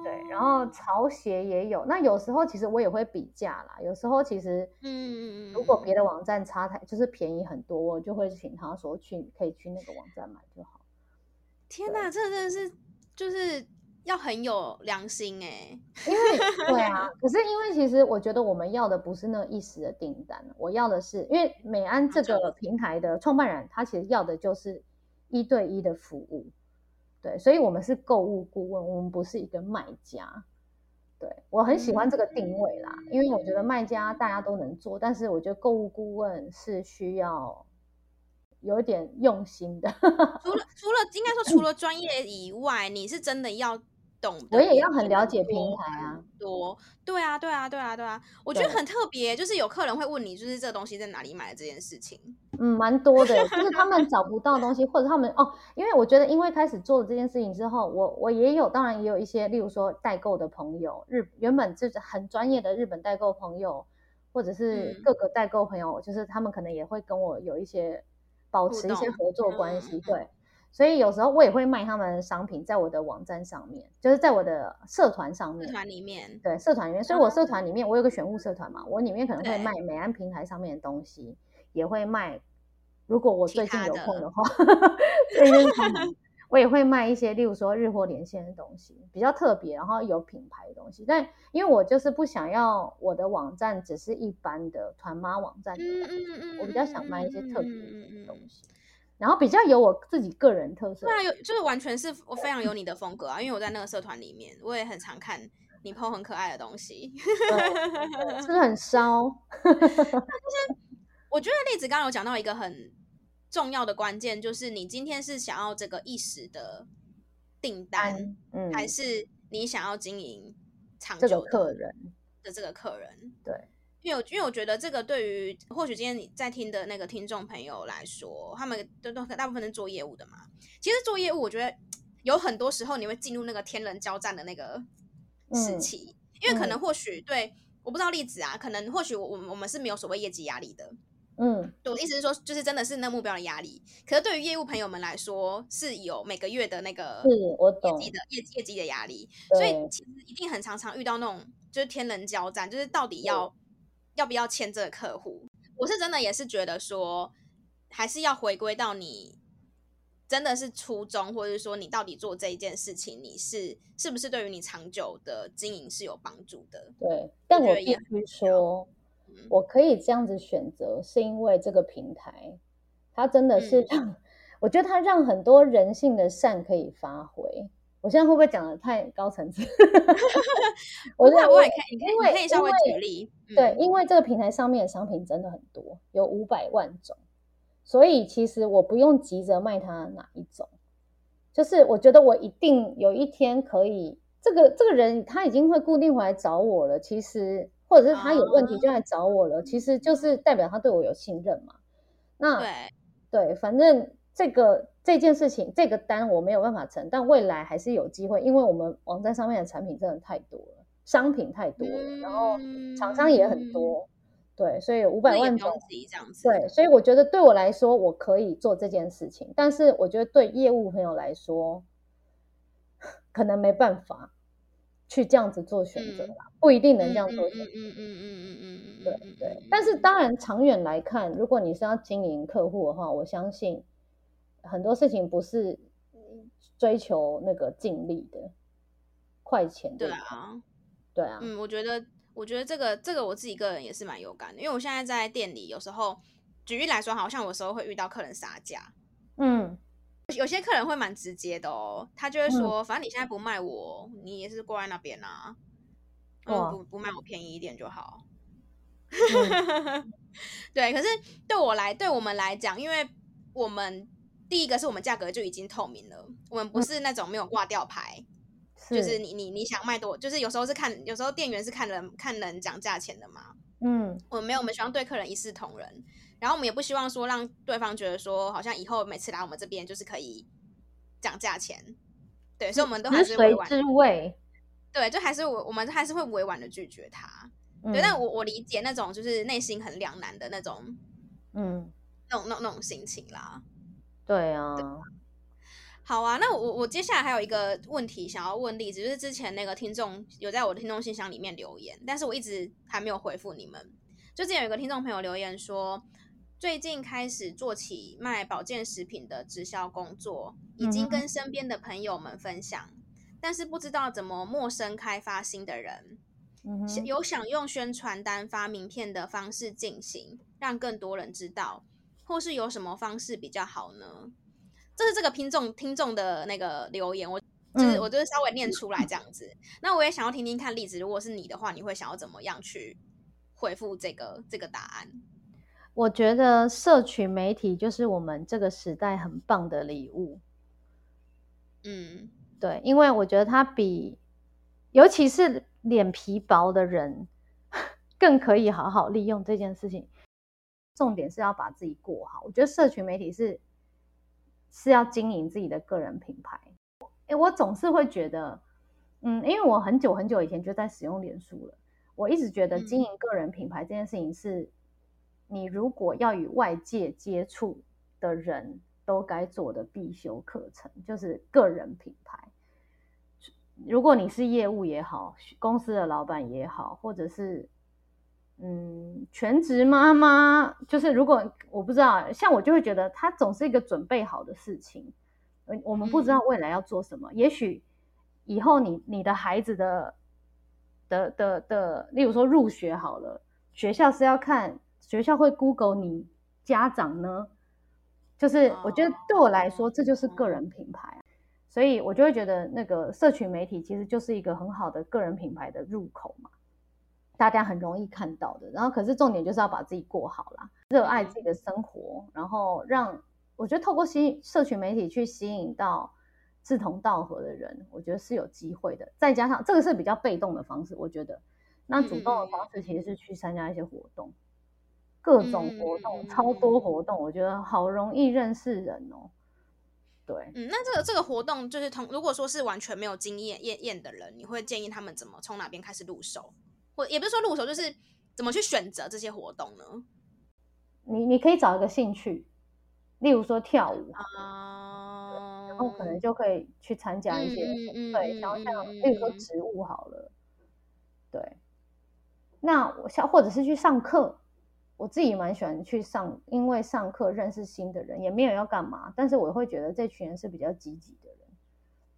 Speaker 1: 对，然后潮鞋也有，那有时候其实我也会比价啦。有时候其实，嗯，如果别的网站差太，就是便宜很多，我就会请他说去，可以去那个网站买就好。
Speaker 2: 天哪，这真的是就是要很有良心哎。
Speaker 1: 因为对啊，(laughs) 可是因为其实我觉得我们要的不是那一时的订单，我要的是，因为美安这个平台的创办人，他其实要的就是一对一的服务。对，所以我们是购物顾问，我们不是一个卖家。对，我很喜欢这个定位啦，因为我觉得卖家大家都能做，但是我觉得购物顾问是需要有一点用心的。(laughs) 除
Speaker 2: 了除了应该说除了专业以外，你是真的要。
Speaker 1: 我也要很了解平台啊，
Speaker 2: 多。对啊，对啊，对啊，对啊，我觉得很特别，就是有客人会问你，就是这个东西在哪里买的这件事情，
Speaker 1: 嗯，蛮多的，就是他们 (laughs) 找不到东西，或者他们哦，因为我觉得，因为开始做了这件事情之后，我我也有，当然也有一些，例如说代购的朋友，日原本就是很专业的日本代购朋友，或者是各个代购朋友，嗯、就是他们可能也会跟我有一些保持一些合作关系，对。所以有时候我也会卖他们的商品，在我的网站上面，就是在我的社团上面。
Speaker 2: 社团里面，
Speaker 1: 对，社团里面。所以我社团里面，我有个选物社团嘛，我里面可能会卖美安平台上面的东西，也会卖。如果我最近有空的话，(laughs) 最近我也会卖一些，例如说日货连线的东西，比较特别，然后有品牌的东西。但因为我就是不想要我的网站只是一般的团妈网站的感觉，我比较想卖一些特别的东西。然后比较有我自己个人特色，
Speaker 2: 对啊，有就是完全是我非常有你的风格啊，因为我在那个社团里面，我也很常看你 po 很可爱的东西，
Speaker 1: 是不是很烧？(laughs)
Speaker 2: 就是我觉得例子刚刚有讲到一个很重要的关键，就是你今天是想要这个一时的订单，嗯，还是你想要经营长久的客人的这个客人？
Speaker 1: 对。
Speaker 2: 因为，因为我觉得这个对于或许今天你在听的那个听众朋友来说，他们都都大部分是做业务的嘛。其实做业务，我觉得有很多时候你会进入那个天人交战的那个时期，嗯、因为可能或许对，我不知道例子啊，可能或许我我我们是没有所谓业绩压力的，
Speaker 1: 嗯，
Speaker 2: 我的意思是说，就是真的是那目标的压力。可是对于业务朋友们来说，是有每个月的那个
Speaker 1: 是我懂
Speaker 2: 业绩的业业绩的压力，所以其实一定很常常遇到那种就是天人交战，就是到底要要不要签这个客户。我是真的也是觉得说，还是要回归到你真的是初衷，或者是说你到底做这一件事情，你是是不是对于你长久的经营是有帮助的？
Speaker 1: 对，但我必须说。我可以这样子选择，是因为这个平台，它真的是让、嗯、(laughs) 我觉得它让很多人性的善可以发挥。我现在会不会讲的太高层次？(laughs)
Speaker 2: 我觉得我也可以，因为可以稍微举例。
Speaker 1: 对，因为这个平台上面的商品真的很多，有五百万种，所以其实我不用急着卖它哪一种，就是我觉得我一定有一天可以，这个这个人他已经会固定回来找我了，其实。或者是他有问题就来找我了，其实就是代表他对我有信任嘛。那对对，反正这个这件事情这个单我没有办法成，但未来还是有机会，因为我们网站上面的产品真的太多了，商品太多了，然后厂商也很多，对，所以五百万种这样子。对，所以我觉得对我来说我可以做这件事情，但是我觉得对业务朋友来说可能没办法。去这样子做选择啦，不一定能这样做选择。嗯嗯嗯嗯嗯嗯，对对。但是当然，长远来看，如果你是要经营客户的话，我相信很多事情不是追求那个尽力的快钱。对啊，对啊。
Speaker 2: 嗯，我觉得，我觉得这个这个我自己个人也是蛮有感的，因为我现在在店里，有时候举例来说，好像有时候会遇到客人杀价。嗯。有些客人会蛮直接的哦，他就会说，嗯、反正你现在不卖我，你也是挂在那边啊，嗯，不不卖我便宜一点就好。嗯、(laughs) 对，可是对我来，对我们来讲，因为我们第一个是我们价格就已经透明了，我们不是那种没有挂吊牌，嗯、就是你你你想卖多，就是有时候是看，有时候店员是看人看人讲价钱的嘛。嗯，我们没有，我们希望对客人一视同仁。然后我们也不希望说让对方觉得说好像以后每次来我们这边就是可以讲价钱，对，所以我们都还是委婉。对，就还是我我们还是会委婉的拒绝他。嗯、对，但我我理解那种就是内心很两难的那种，嗯，那种那那种心情啦。
Speaker 1: 对啊。对，
Speaker 2: 好啊，那我我接下来还有一个问题想要问例子，就是之前那个听众有在我的听众信箱里面留言，但是我一直还没有回复你们。就之前有一个听众朋友留言说。最近开始做起卖保健食品的直销工作，已经跟身边的朋友们分享，嗯、但是不知道怎么陌生开发新的人，嗯、有想用宣传单发名片的方式进行，让更多人知道，或是有什么方式比较好呢？这是这个听众听众的那个留言，我就是、嗯、我就是稍微念出来这样子。那我也想要听听看例子，如果是你的话，你会想要怎么样去回复这个这个答案？
Speaker 1: 我觉得社群媒体就是我们这个时代很棒的礼物。嗯，对，因为我觉得它比，尤其是脸皮薄的人，(laughs) 更可以好好利用这件事情。重点是要把自己过好。我觉得社群媒体是是要经营自己的个人品牌。诶，我总是会觉得，嗯，因为我很久很久以前就在使用脸书了，我一直觉得经营个人品牌这件事情是。你如果要与外界接触的人都该做的必修课程，就是个人品牌。如果你是业务也好，公司的老板也好，或者是嗯全职妈妈，就是如果我不知道，像我就会觉得它总是一个准备好的事情。我们不知道未来要做什么，嗯、也许以后你你的孩子的的的的，例如说入学好了，学校是要看。学校会 Google 你家长呢，就是我觉得对我来说，这就是个人品牌，所以我就会觉得那个社群媒体其实就是一个很好的个人品牌的入口嘛，大家很容易看到的。然后可是重点就是要把自己过好啦，热爱自己的生活，然后让我觉得透过吸社群媒体去吸引到志同道合的人，我觉得是有机会的。再加上这个是比较被动的方式，我觉得那主动的方式其实是去参加一些活动。各种活动，嗯、超多活动，我觉得好容易认识人哦。对，
Speaker 2: 嗯，那这个这个活动就是同，如果说是完全没有经验验验的人，你会建议他们怎么从哪边开始入手，或也不是说入手，就是怎么去选择这些活动呢？
Speaker 1: 你你可以找一个兴趣，例如说跳舞啊，然后可能就可以去参加一些，对，然后像例如说植物好了，对，那我像或者是去上课，我自己蛮喜欢去上，因为上课认识新的人，也没有要干嘛，但是我会觉得这群人是比较积极的人，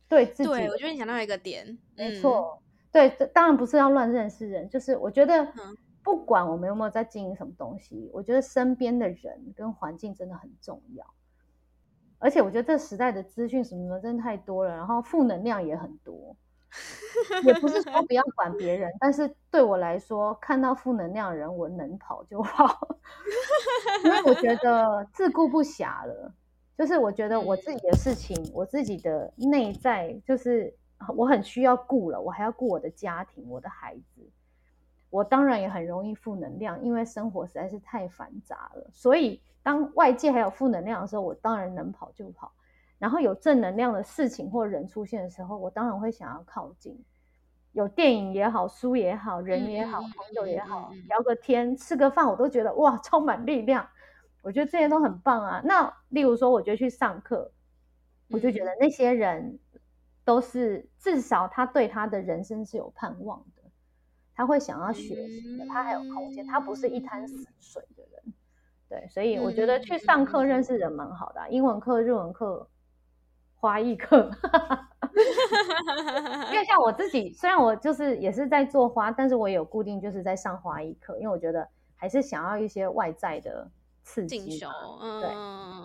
Speaker 1: 对自己，
Speaker 2: 对，我觉得你想到一个点，
Speaker 1: 没错，对，当然不是要乱认识人，就是我觉得。不管我们有没有在经营什么东西，我觉得身边的人跟环境真的很重要。而且我觉得这时代的资讯什么的真的太多了，然后负能量也很多。也不是说不要管别人，但是对我来说，看到负能量的人，我能跑就跑，因为我觉得自顾不暇了。就是我觉得我自己的事情，我自己的内在，就是我很需要顾了，我还要顾我的家庭，我的孩子。我当然也很容易负能量，因为生活实在是太繁杂了。所以当外界还有负能量的时候，我当然能跑就跑。然后有正能量的事情或人出现的时候，我当然会想要靠近。有电影也好，书也好，人也好，朋友也好，聊个天，吃个饭，我都觉得哇，充满力量。我觉得这些都很棒啊。那例如说，我觉得去上课，我就觉得那些人都是至少他对他的人生是有盼望的。他会想要学习的，他还有空间，他不是一滩死水的人，对，所以我觉得去上课认识人蛮好的啊，英文课、日文课、花艺课，(laughs) 因为像我自己，虽然我就是也是在做花，但是我也有固定就是在上花艺课，因为我觉得还是想要一些外在的刺激，对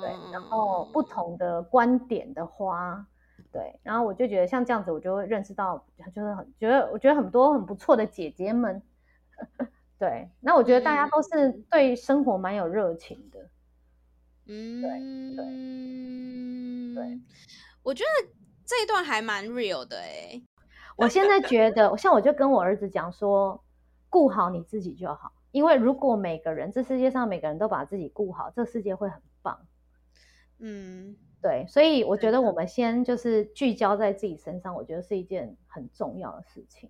Speaker 1: 对，然后不同的观点的花。对，然后我就觉得像这样子，我就会认识到，就是很觉得我觉得很多很不错的姐姐们。(laughs) 对，那我觉得大家都是对生活蛮有热情的。嗯，对对对，
Speaker 2: 我觉得这一段还蛮 real 的哎。(laughs)
Speaker 1: 我现在觉得，像我就跟我儿子讲说，顾好你自己就好，因为如果每个人这世界上每个人都把自己顾好，这世界会很棒。嗯。对，所以我觉得我们先就是聚焦在自己身上，我觉得是一件很重要的事情。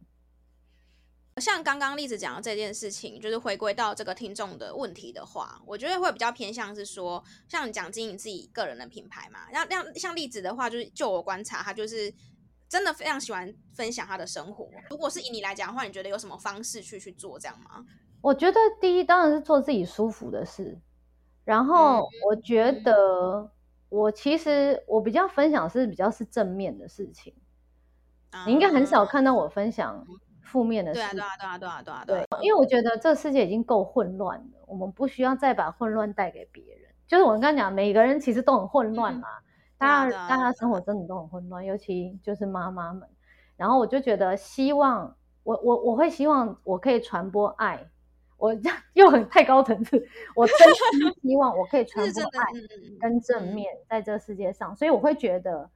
Speaker 2: 像刚刚例子讲的这件事情，就是回归到这个听众的问题的话，我觉得会比较偏向是说，像你讲经营自己个人的品牌嘛，那像像例子的话，就是就我观察，他就是真的非常喜欢分享他的生活。如果是以你来讲的话，你觉得有什么方式去去做这样吗？
Speaker 1: 我觉得第一当然是做自己舒服的事，然后我觉得、嗯。我其实我比较分享是比较是正面的事情，你应该很少看到我分享负面的事情。对啊，对啊，对啊，对啊，对啊，对，因为我觉得这世界已经够混乱了，我们不需要再把混乱带给别人。就是我刚刚讲，每个人其实都很混乱嘛，大家大家生活真的都很混乱，尤其就是妈妈们。然后我就觉得，希望我我我会希望我可以传播爱。我又很太高层次，我真心 (laughs) 希望我可以传播爱跟正面在这个世界上，所以我会觉得，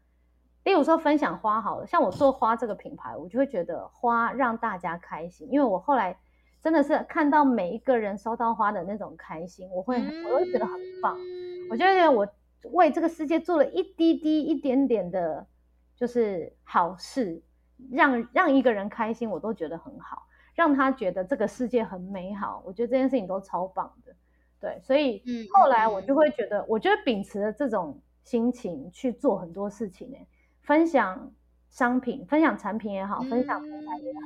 Speaker 1: 例如说分享花好了，像我做花这个品牌，我就会觉得花让大家开心，因为我后来真的是看到每一个人收到花的那种开心，我会我会觉得很棒，我觉得我为这个世界做了一滴滴一点点的，就是好事，让让一个人开心，我都觉得很好。让他觉得这个世界很美好，我觉得这件事情都超棒的，对，所以后来我就会觉得，我觉得秉持了这种心情去做很多事情，欸，分享商品、分享产品也好，分享平台也好，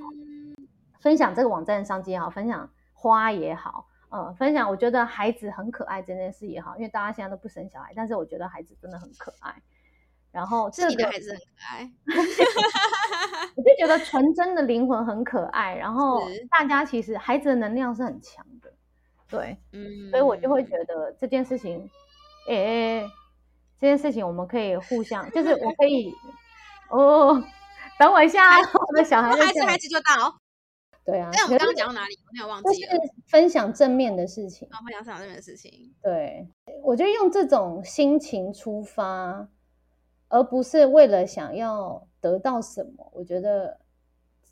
Speaker 1: 分享这个网站商机也好，分享花也好，嗯，分享我觉得孩子很可爱这件事也好，因为大家现在都不生小孩，但是我觉得孩子真的很可爱。然后这个，
Speaker 2: 自己的孩子很可爱，(laughs)
Speaker 1: 我就觉得纯真的灵魂很可爱。然后大家其实孩子的能量是很强的，对，嗯，所以我就会觉得这件事情，哎、欸，这件事情我们可以互相，就是我可以，哦，等我一下，我的小孩，
Speaker 2: 孩子孩子就到，(laughs)
Speaker 1: 对啊。
Speaker 2: 那我们刚刚讲到哪里？我没有忘记了，
Speaker 1: 就是分享正面的事情，
Speaker 2: 分享正面的事情。
Speaker 1: 对，我就用这种心情出发。而不是为了想要得到什么，我觉得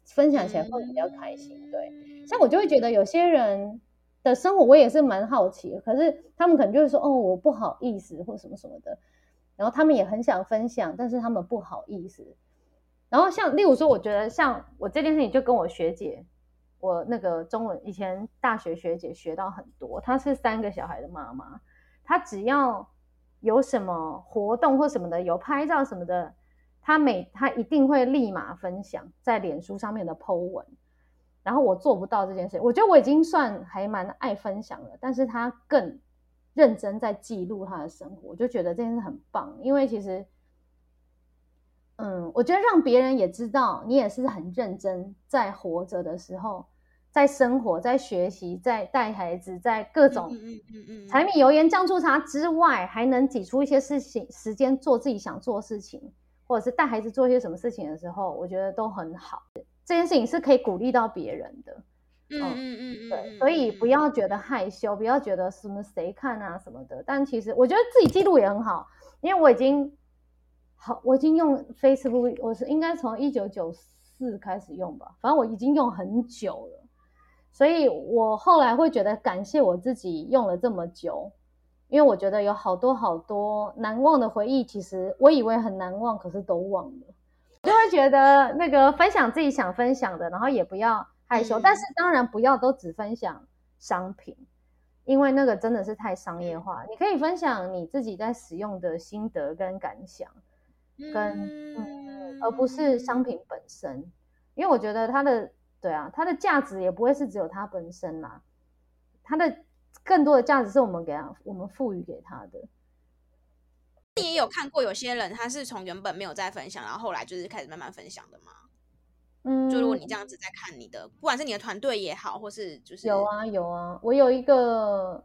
Speaker 1: 分享起来会比较开心。对，像我就会觉得有些人的生活我也是蛮好奇，可是他们可能就会说：“哦，我不好意思，或什么什么的。”然后他们也很想分享，但是他们不好意思。然后像例如说，我觉得像我这件事情，就跟我学姐，我那个中文以前大学学姐学到很多。她是三个小孩的妈妈，她只要有什么活动或什么的，有拍照什么的，他每他一定会立马分享在脸书上面的 po 文。然后我做不到这件事，我觉得我已经算还蛮爱分享了，但是他更认真在记录他的生活，我就觉得这件事很棒，因为其实。嗯，我觉得让别人也知道你也是很认真在活着的时候，在生活、在学习、在带孩子、在各种柴米油盐酱醋茶之外，还能挤出一些事情时间做自己想做的事情，或者是带孩子做一些什么事情的时候，我觉得都很好。这件事情是可以鼓励到别人的。嗯嗯嗯嗯，对，所以不要觉得害羞，不要觉得什么谁看啊什么的。但其实我觉得自己记录也很好，因为我已经。好，我已经用 Facebook，我是应该从一九九四开始用吧，反正我已经用很久了，所以我后来会觉得感谢我自己用了这么久，因为我觉得有好多好多难忘的回忆，其实我以为很难忘，可是都忘了，就会觉得那个分享自己想分享的，然后也不要害羞，嗯、但是当然不要都只分享商品，因为那个真的是太商业化，你可以分享你自己在使用的心得跟感想。跟嗯，而不是商品本身，因为我觉得它的对啊，它的价值也不会是只有它本身啦，它的更多的价值是我们给它，我们赋予给它的。
Speaker 2: 你也有看过有些人，他是从原本没有在分享，然后后来就是开始慢慢分享的吗？嗯，就如果你这样子在看你的，不管是你的团队也好，或是就是
Speaker 1: 有啊有啊，我有一个。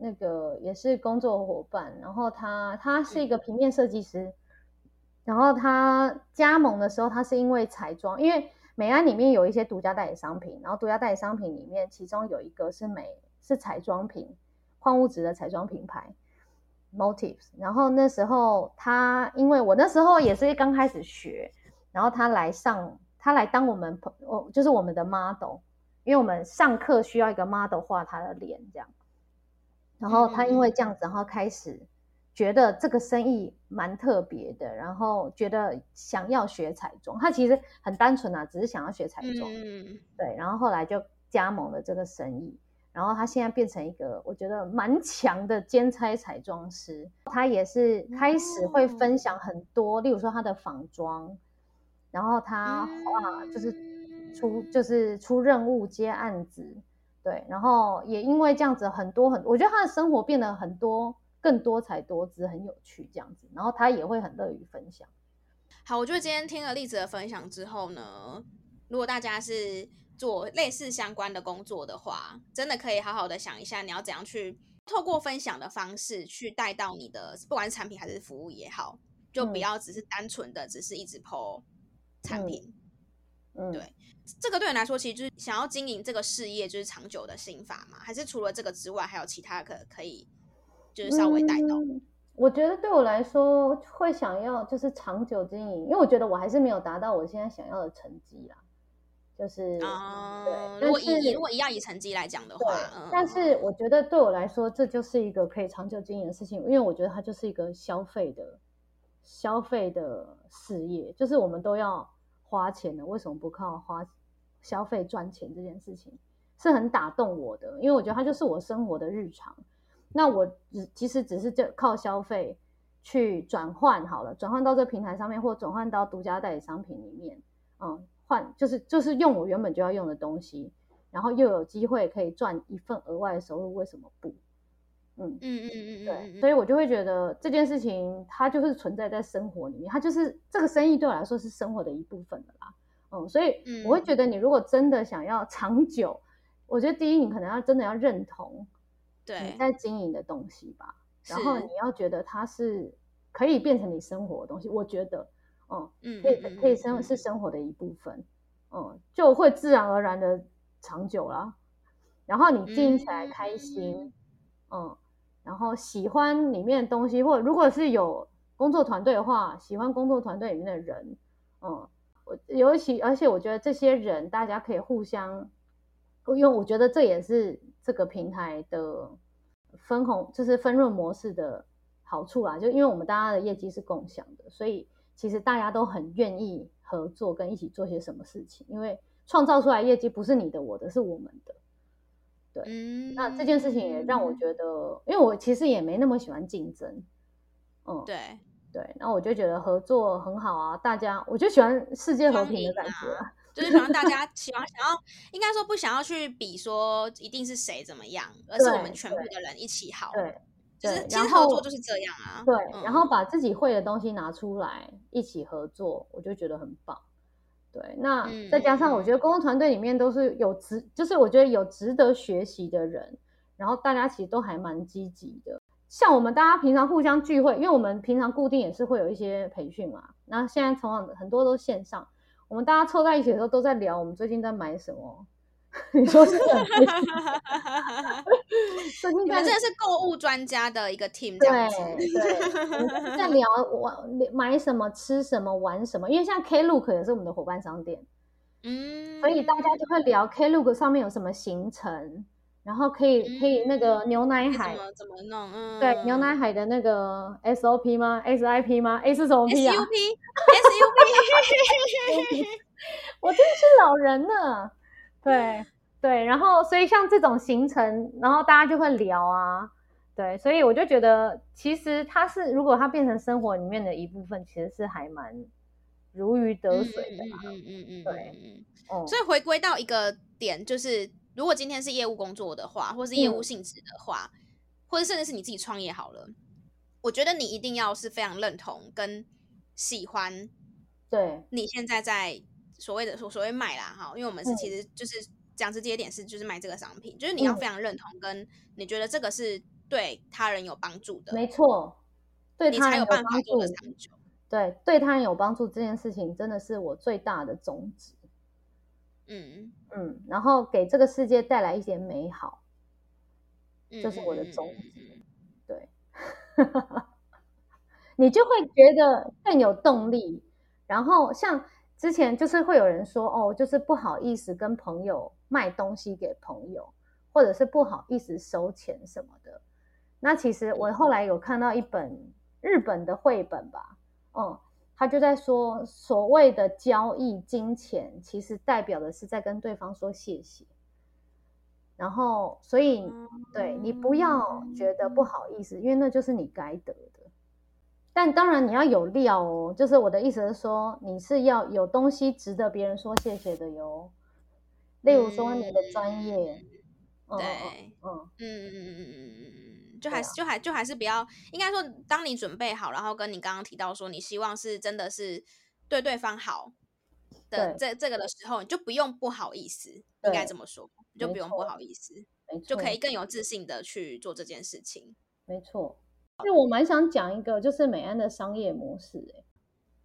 Speaker 1: 那个也是工作伙伴，然后他他是一个平面设计师，嗯、然后他加盟的时候，他是因为彩妆，因为美安里面有一些独家代理商品，然后独家代理商品里面，其中有一个是美是彩妆品，矿物质的彩妆品牌 Motives，然后那时候他因为我那时候也是刚开始学，然后他来上他来当我们朋哦就是我们的 model，因为我们上课需要一个 model 画他的脸这样。然后他因为这样子，然后开始觉得这个生意蛮特别的，然后觉得想要学彩妆。他其实很单纯啊，只是想要学彩妆。嗯，对。然后后来就加盟了这个生意，然后他现在变成一个我觉得蛮强的兼差彩妆师。他也是开始会分享很多，例如说他的仿妆，然后他画就是出就是出任务接案子。对，然后也因为这样子，很多很，我觉得他的生活变得很多更多彩多姿，很有趣这样子。然后他也会很乐于分享。
Speaker 2: 好，我觉得今天听了栗子的分享之后呢，如果大家是做类似相关的工作的话，真的可以好好的想一下，你要怎样去透过分享的方式去带到你的，不管是产品还是服务也好，就不要只是单纯的只是一直 po 产品。嗯，对。这个对你来说，其实就是想要经营这个事业，就是长久的心法嘛？还是除了这个之外，还有其他可可以，就是稍微带动？
Speaker 1: 嗯，我觉得对我来说，会想要就是长久经营，因为我觉得我还是没有达到我现在想要的成绩啦。就是啊，
Speaker 2: 嗯，如果以如果一样以成绩来讲的话，嗯，
Speaker 1: 但是我觉得对我来说，这就是一个可以长久经营的事情，因为我觉得它就是一个消费的消费的事业，就是我们都要花钱的，为什么不靠花？消费赚钱这件事情是很打动我的，因为我觉得它就是我生活的日常。那我只其实只是就靠消费去转换好了，转换到这个平台上面，或转换到独家代理商品里面，嗯，换就是就是用我原本就要用的东西，然后又有机会可以赚一份额外的收入，为什么不？嗯嗯嗯嗯嗯，对，所以我就会觉得这件事情它就是存在在生活里面，它就是这个生意对我来说是生活的一部分的啦。嗯，所以我会觉得，你如果真的想要长久，嗯、我觉得第一，你可能要真的要认同你在经营的东西吧。然后你要觉得它是可以变成你生活的东西。我觉得，嗯，嗯可以可以生是生活的一部分，嗯，就会自然而然的长久啦。然后你经营起来开心，嗯，嗯，然后喜欢里面的东西，或者如果是有工作团队的话，喜欢工作团队里面的人，嗯。我尤其，而且我觉得这些人大家可以互相，因为我觉得这也是这个平台的分红，就是分润模式的好处啦。就因为我们大家的业绩是共享的，所以其实大家都很愿意合作跟一起做些什么事情。因为创造出来业绩不是你的我的，是我们的。对，
Speaker 2: 嗯，
Speaker 1: 那这件事情也让我觉得，因为我其实也没那么喜欢竞争，嗯，
Speaker 2: 对
Speaker 1: 对，那我就觉得合作很好啊，大家我就喜欢世界和平的感觉，啊，
Speaker 2: 就是想让大家喜欢想要，应该说不想要去比说一定是谁怎么样，而是我们全部的人一起好，就是其实合作就是这样啊，
Speaker 1: 对，嗯，然后把自己会的东西拿出来一起合作，我就觉得很棒。对，那再加上我觉得工作团队里面都是有值，就是我觉得有值得学习的人，然后大家其实都还蛮积极的。像我们大家平常互相聚会，因为我们平常固定也是会有一些培训嘛，那现在同样的很多都线上，我们大家凑在一起的时候都在聊我们最近在买什么。(laughs) 你说是？(laughs)
Speaker 2: 你们真的是购物专家的一个 team。
Speaker 1: 对对，在聊 (laughs) 我买什么、吃什么、玩什么，因为像 Klook 也是我们的伙伴商店，
Speaker 2: 嗯，
Speaker 1: 所以大家就会聊 Klook 上面有什么行程，然后可以可以那个牛奶海
Speaker 2: 怎么怎么弄？嗯，
Speaker 1: 对，牛奶海的那个 SOP 吗？SIP 吗？A 是什么 P 啊？SUP，SUP，(laughs) (laughs) 我真的是老人呢。对对，然后所以像这种行程，然后大家就会聊啊，对，所以我就觉得其实它是如果它变成生活里面的一部分，其实是还蛮如鱼得水的嘛。
Speaker 2: 嗯嗯嗯，
Speaker 1: 对，
Speaker 2: 嗯。所以回归到一个点，就是如果今天是业务工作的话，或是业务性质的话，嗯、或者甚至是你自己创业好了，我觉得你一定要是非常认同跟喜欢，对你现在在。所谓的所所谓卖啦哈，因为我们是其实就是讲直接点是就是卖这个商品，嗯，就是你要非常认同，跟你觉得这个是对他人有帮助的，
Speaker 1: 没错，对他人有
Speaker 2: 办法做得长久。
Speaker 1: 对，对他人有帮助这件事情真的是我最大的宗旨。
Speaker 2: 嗯
Speaker 1: 嗯，然后给这个世界带来一些美好，这，就是我的宗旨。嗯、对，(laughs) 你就会觉得更有动力。然后像。之前就是会有人说哦，就是不好意思跟朋友卖东西给朋友，或者是不好意思收钱什么的。那其实我后来有看到一本日本的绘本吧，嗯，他就在说所谓的交易金钱，其实代表的是在跟对方说谢谢。然后，所以对你不要觉得不好意思，因为那就是你该得的。但当然你要有料哦，就是我的意思是说，你是要有东西值得别人说谢谢的哟。例如说你的专业，
Speaker 2: 嗯、对，嗯嗯嗯嗯嗯嗯嗯，就还是就还就还是比较，应该说，当你准备好，然后跟你刚刚提到说，你希望是真的是对对方好的这这个的时候，你就不用不好意思，应该这么说，你就不用不好意思，就可以更有自信的去做这件事情，
Speaker 1: 没错。就我蛮想讲一个，就是美安的商业模式，欸，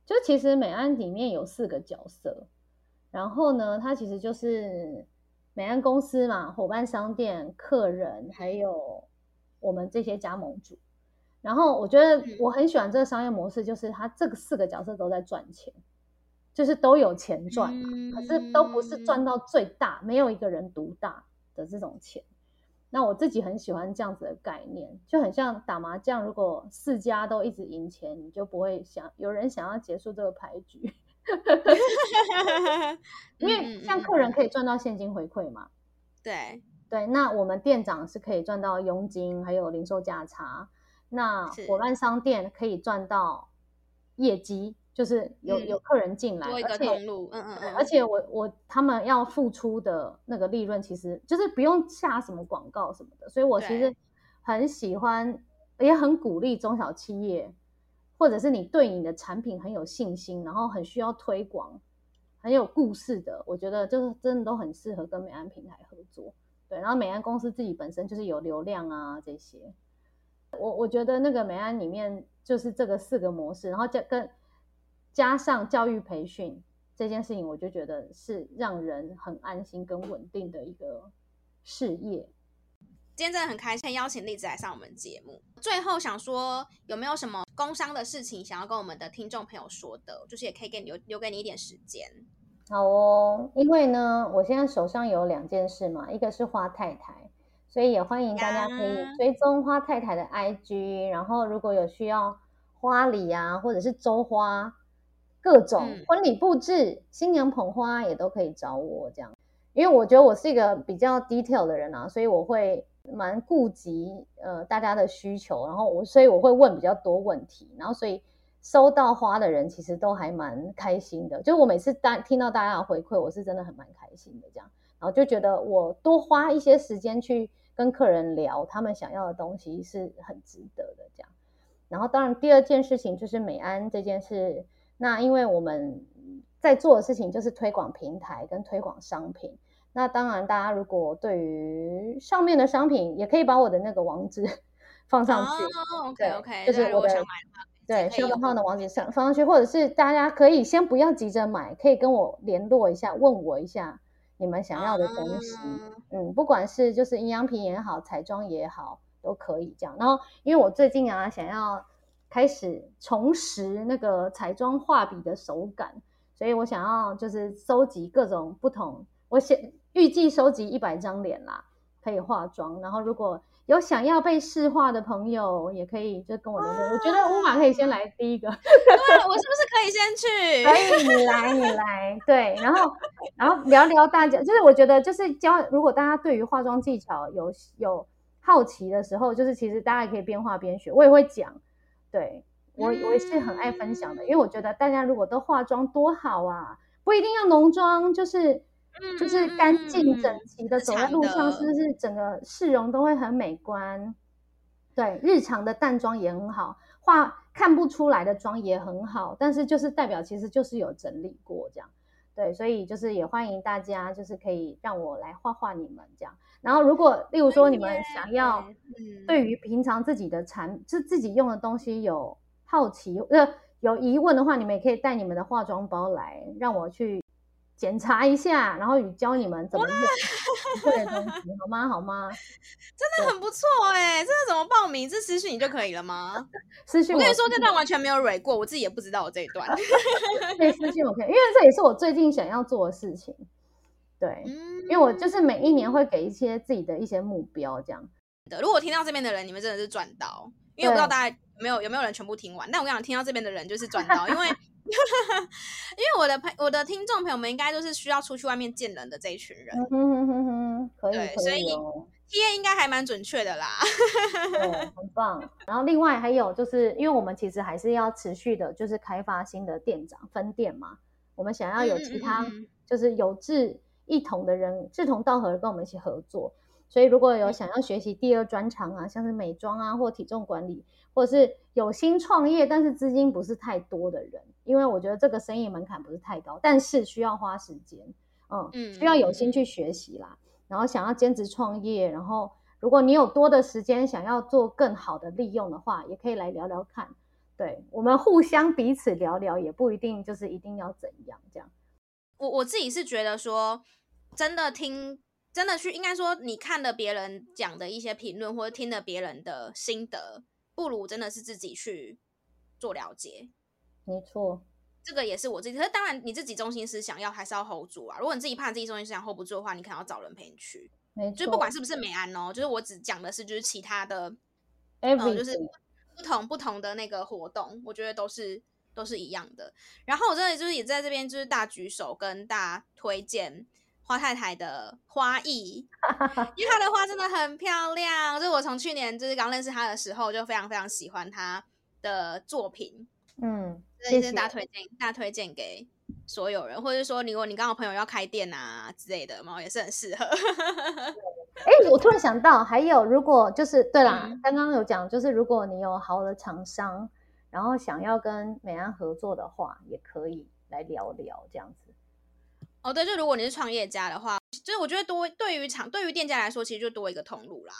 Speaker 1: 就其实美安里面有四个角色，然后呢，它其实就是美安公司嘛，伙伴商店、客人，还有我们这些加盟主。然后我觉得我很喜欢这个商业模式，就是它这个四个角色都在赚钱，就是都有钱赚，可是都不是赚到最大，没有一个人独大的这种钱。那我自己很喜欢这样子的概念，就很像打麻将，如果四家都一直赢钱，你就不会想有人想要结束这个牌局。(laughs) (laughs) 因为像客人可以赚到现金回馈嘛，
Speaker 2: 对
Speaker 1: 对，那我们店长是可以赚到佣金，还有零售价差，那伙伴商店可以赚到业绩。就是有有客人进来，
Speaker 2: 多一个通路，嗯嗯嗯，
Speaker 1: 而且我我他们要付出的那个利润，其实就是不用下什么广告什么的，所以我其实很喜欢，也很鼓励中小企业，或者是你对你的产品很有信心，然后很需要推广，很有故事的，我觉得就是真的都很适合跟美安平台合作。对，然后美安公司自己本身就是有流量啊这些，我我觉得那个美安里面就是这个四个模式，然后就跟。加上教育培训这件事情，我就觉得是让人很安心跟稳定的一个事业。
Speaker 2: 今天真的很开心，邀请栗子来上我们节目。最后想说，有没有什么工商的事情想要跟我们的听众朋友说的？就是也可以给留留给你一点时间。
Speaker 1: 好哦，因为呢，我现在手上有两件事嘛，一个是花太太，所以也欢迎大家可以追踪花太太的 IG，然后如果有需要花礼啊，或者是周花。各种婚礼布置、嗯、新娘捧花也都可以找我这样。因为我觉得我是一个比较 detail 的人啊，所以我会蛮顾及呃大家的需求，然后我所以我会问比较多问题，然后所以收到花的人其实都还蛮开心的。就我每次大听到大家的回馈，我是真的很蛮开心的这样，然后就觉得我多花一些时间去跟客人聊他们想要的东西是很值得的这样。然后当然第二件事情就是美安这件事，那因为我们。在做的事情就是推广平台跟推广商品。那当然，大家如果对于上面的商品，也可以把我的那个网址 (laughs) 放上去。
Speaker 2: 哦，OK OK，
Speaker 1: 就是我的对消防号的网址上放上去，或者是大家可以先不要急着买，可以跟我联络一下，问我一下你们想要的东西。嗯，嗯，不管是就是营养品也好，彩妆也好，都可以这样。然后，因为我最近啊，想要开始重拾那个彩妆画笔的手感。所以我想要就是收集各种不同，我想预计收集一百张脸啦，可以化妆。然后如果有想要被试化的朋友，也可以就跟我联络。我觉得乌马可以先来第一个，(laughs)
Speaker 2: 对，我是不是可以先去？
Speaker 1: 可以，你来，你来。对，然后然后聊聊大家，就是我觉得就是教，如果大家对于化妆技巧有有好奇的时候，就是其实大家也可以边画边学，我也会讲，对。我我也是很爱分享的，因为我觉得大家如果都化妆多好啊，不一定要浓妆，就是就是干净整齐的走在路上，是不是整个市容都会很美观？对，日常的淡妆也很好，化看不出来的妆也很好，但是就是代表其实就是有整理过这样。对，所以就是也欢迎大家，就是可以让我来画画你们这样。然后如果例如说你们想要对于平常自己的产，就自己用的东西有。好奇呃有疑问的话，你们也可以带你们的化妆包来，让我去检查一下，然后与教你们怎么用这些东西，好吗？好吗？(laughs)
Speaker 2: 真的很不错哎，这个怎么报名？这私讯你就可以了吗？(laughs)
Speaker 1: 私讯
Speaker 2: 我跟你说，这段完全没有蕊过，我自己也不知道我这一段。(laughs)
Speaker 1: 可以私讯我可以，因为这也是我最近想要做的事情。对，嗯、因为我就是每一年会给一些自己的一些目标，这样
Speaker 2: 的。如果听到这边的人，你们真的是赚到。因为我不知道大家有没有有没有人全部听完，但我跟你讲，听到这边的人就是赚到，因为 (laughs) 因为我的朋我的听众朋友们应该都是需要出去外面见人的这一群人，
Speaker 1: 嗯哼哼哼，可以，
Speaker 2: 对，所以体验应该还蛮准确的啦，
Speaker 1: 对，很 (laughs) 棒。然后另外还有就是，因为我们其实还是要持续的，就是开发新的店长分店嘛，我们想要有其他就是有志一同的人，志同道合的跟我们一起合作。所以，如果有想要学习第二专长啊，像是美妆啊，或体重管理，或者是有心创业，但是资金不是太多的人，因为我觉得这个生意门槛不是太高，但是需要花时间，嗯，嗯，需要有心去学习啦。然后想要兼职创业，然后如果你有多的时间想要做更好的利用的话，也可以来聊聊看。对，我们互相彼此聊聊，也不一定就是一定要怎样这样。
Speaker 2: 我我自己是觉得说，真的听。真的去，应该说，你看了别人讲的一些评论，或者听了别人的心得，不如真的是自己去做了解。
Speaker 1: 没错，
Speaker 2: 这个也是我自己。可是当然，你自己中心思想要还是要 hold 住啊。如果你自己怕自己中心思想 hold 不住的话，你可能要找人陪你去。
Speaker 1: 没错，
Speaker 2: 就不管是不是美安哦，就是我只讲的是就是其他的，
Speaker 1: 嗯、
Speaker 2: 呃，就是不同不同的那个活动，我觉得都是都是一样的。然后我真的就是也在这边就是大举手跟大推荐。花太太的花艺，因为她的花真的很漂亮。就是我从去年就是刚认识她的时候，就非常非常喜欢她的作品。
Speaker 1: 嗯，
Speaker 2: 这是大推荐，大推荐给所有人，或者说，如果你刚好朋友要开店啊之类的，嘛，也是很适合。(laughs)
Speaker 1: 哎、欸，我突然想到，还有如果就是对啦，刚刚、嗯、有讲，就是如果你有好的厂商，然后想要跟美安合作的话，也可以来聊聊这样子。
Speaker 2: 哦，对，就如果你是创业家的话，就是我觉得多对于厂对于店家来说，其实就多一个通路啦。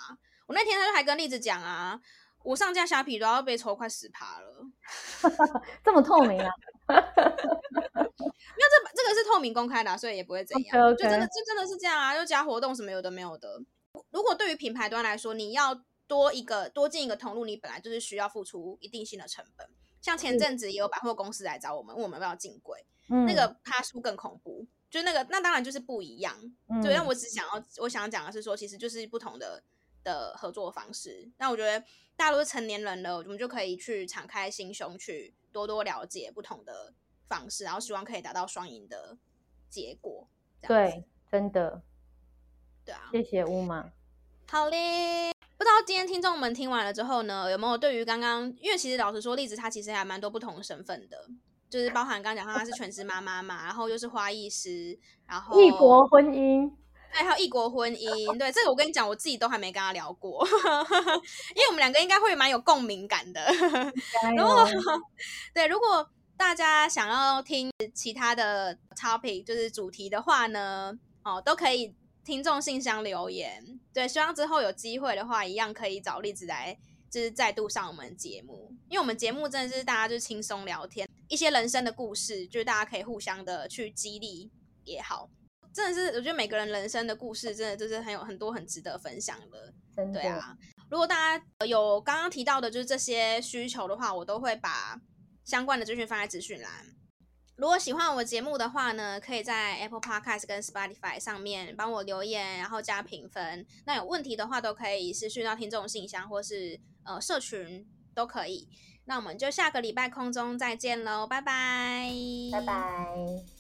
Speaker 2: 我那天他就还跟栗子讲啊，我上架虾皮都要被抽快十趴了，(laughs)
Speaker 1: 这么透明啊？(laughs)
Speaker 2: 因为这这个是透明公开的，所以也不会怎样。Okay, okay. 就真的就真的是这样啊，就加活动什么有的没有的。如果对于品牌端来说，你要多一个多进一个通路，你本来就是需要付出一定性的成本。像前阵子也有百货公司来找我们，问我们要不要进柜，嗯、那个趴数更恐怖。就那个，那当然就是不一样。嗯、对，但我只想要，我想要讲的是说，其实就是不同的的合作方式。那我觉得大家都是成年人了，我们就可以去敞开心胸，去多多了解不同的方式，然后希望可以达到双赢的结果。
Speaker 1: 对，真的。
Speaker 2: 对啊，
Speaker 1: 谢谢乌马。
Speaker 2: 好嘞，不知道今天听众们听完了之后呢，有没有对于刚刚，因为其实老实说，栗子它其实还蛮多不同身份的，就是包含刚刚讲她是全职妈妈嘛，然后又是花艺师，然后
Speaker 1: 异国婚姻，
Speaker 2: 对，还有异国婚姻，对，这个我跟你讲，我自己都还没跟他聊过，因为我们两个应该会蛮有共鸣感的。然后，对，如果大家想要听其他的 topic，就是主题的话呢，哦，都可以。听众信箱留言，对，希望之后有机会的话，一样可以找栗子来，就是再度上我们节目，因为我们节目真的是大家就轻松聊天，一些人生的故事，就是大家可以互相的去激励也好，真的是我觉得每个人人生的故事，真的就是很有很多很值得分享的，
Speaker 1: 真的。
Speaker 2: 对啊，如果大家有刚刚提到的，就是这些需求的话，我都会把相关的资讯放在资讯栏。如果喜欢我节目的话呢，可以在 Apple Podcast 跟 Spotify 上面帮我留言，然后加评分。那有问题的话，都可以私讯到听众信箱或是呃社群都可以。那我们就下个礼拜空中再见喽，拜拜，
Speaker 1: 拜拜。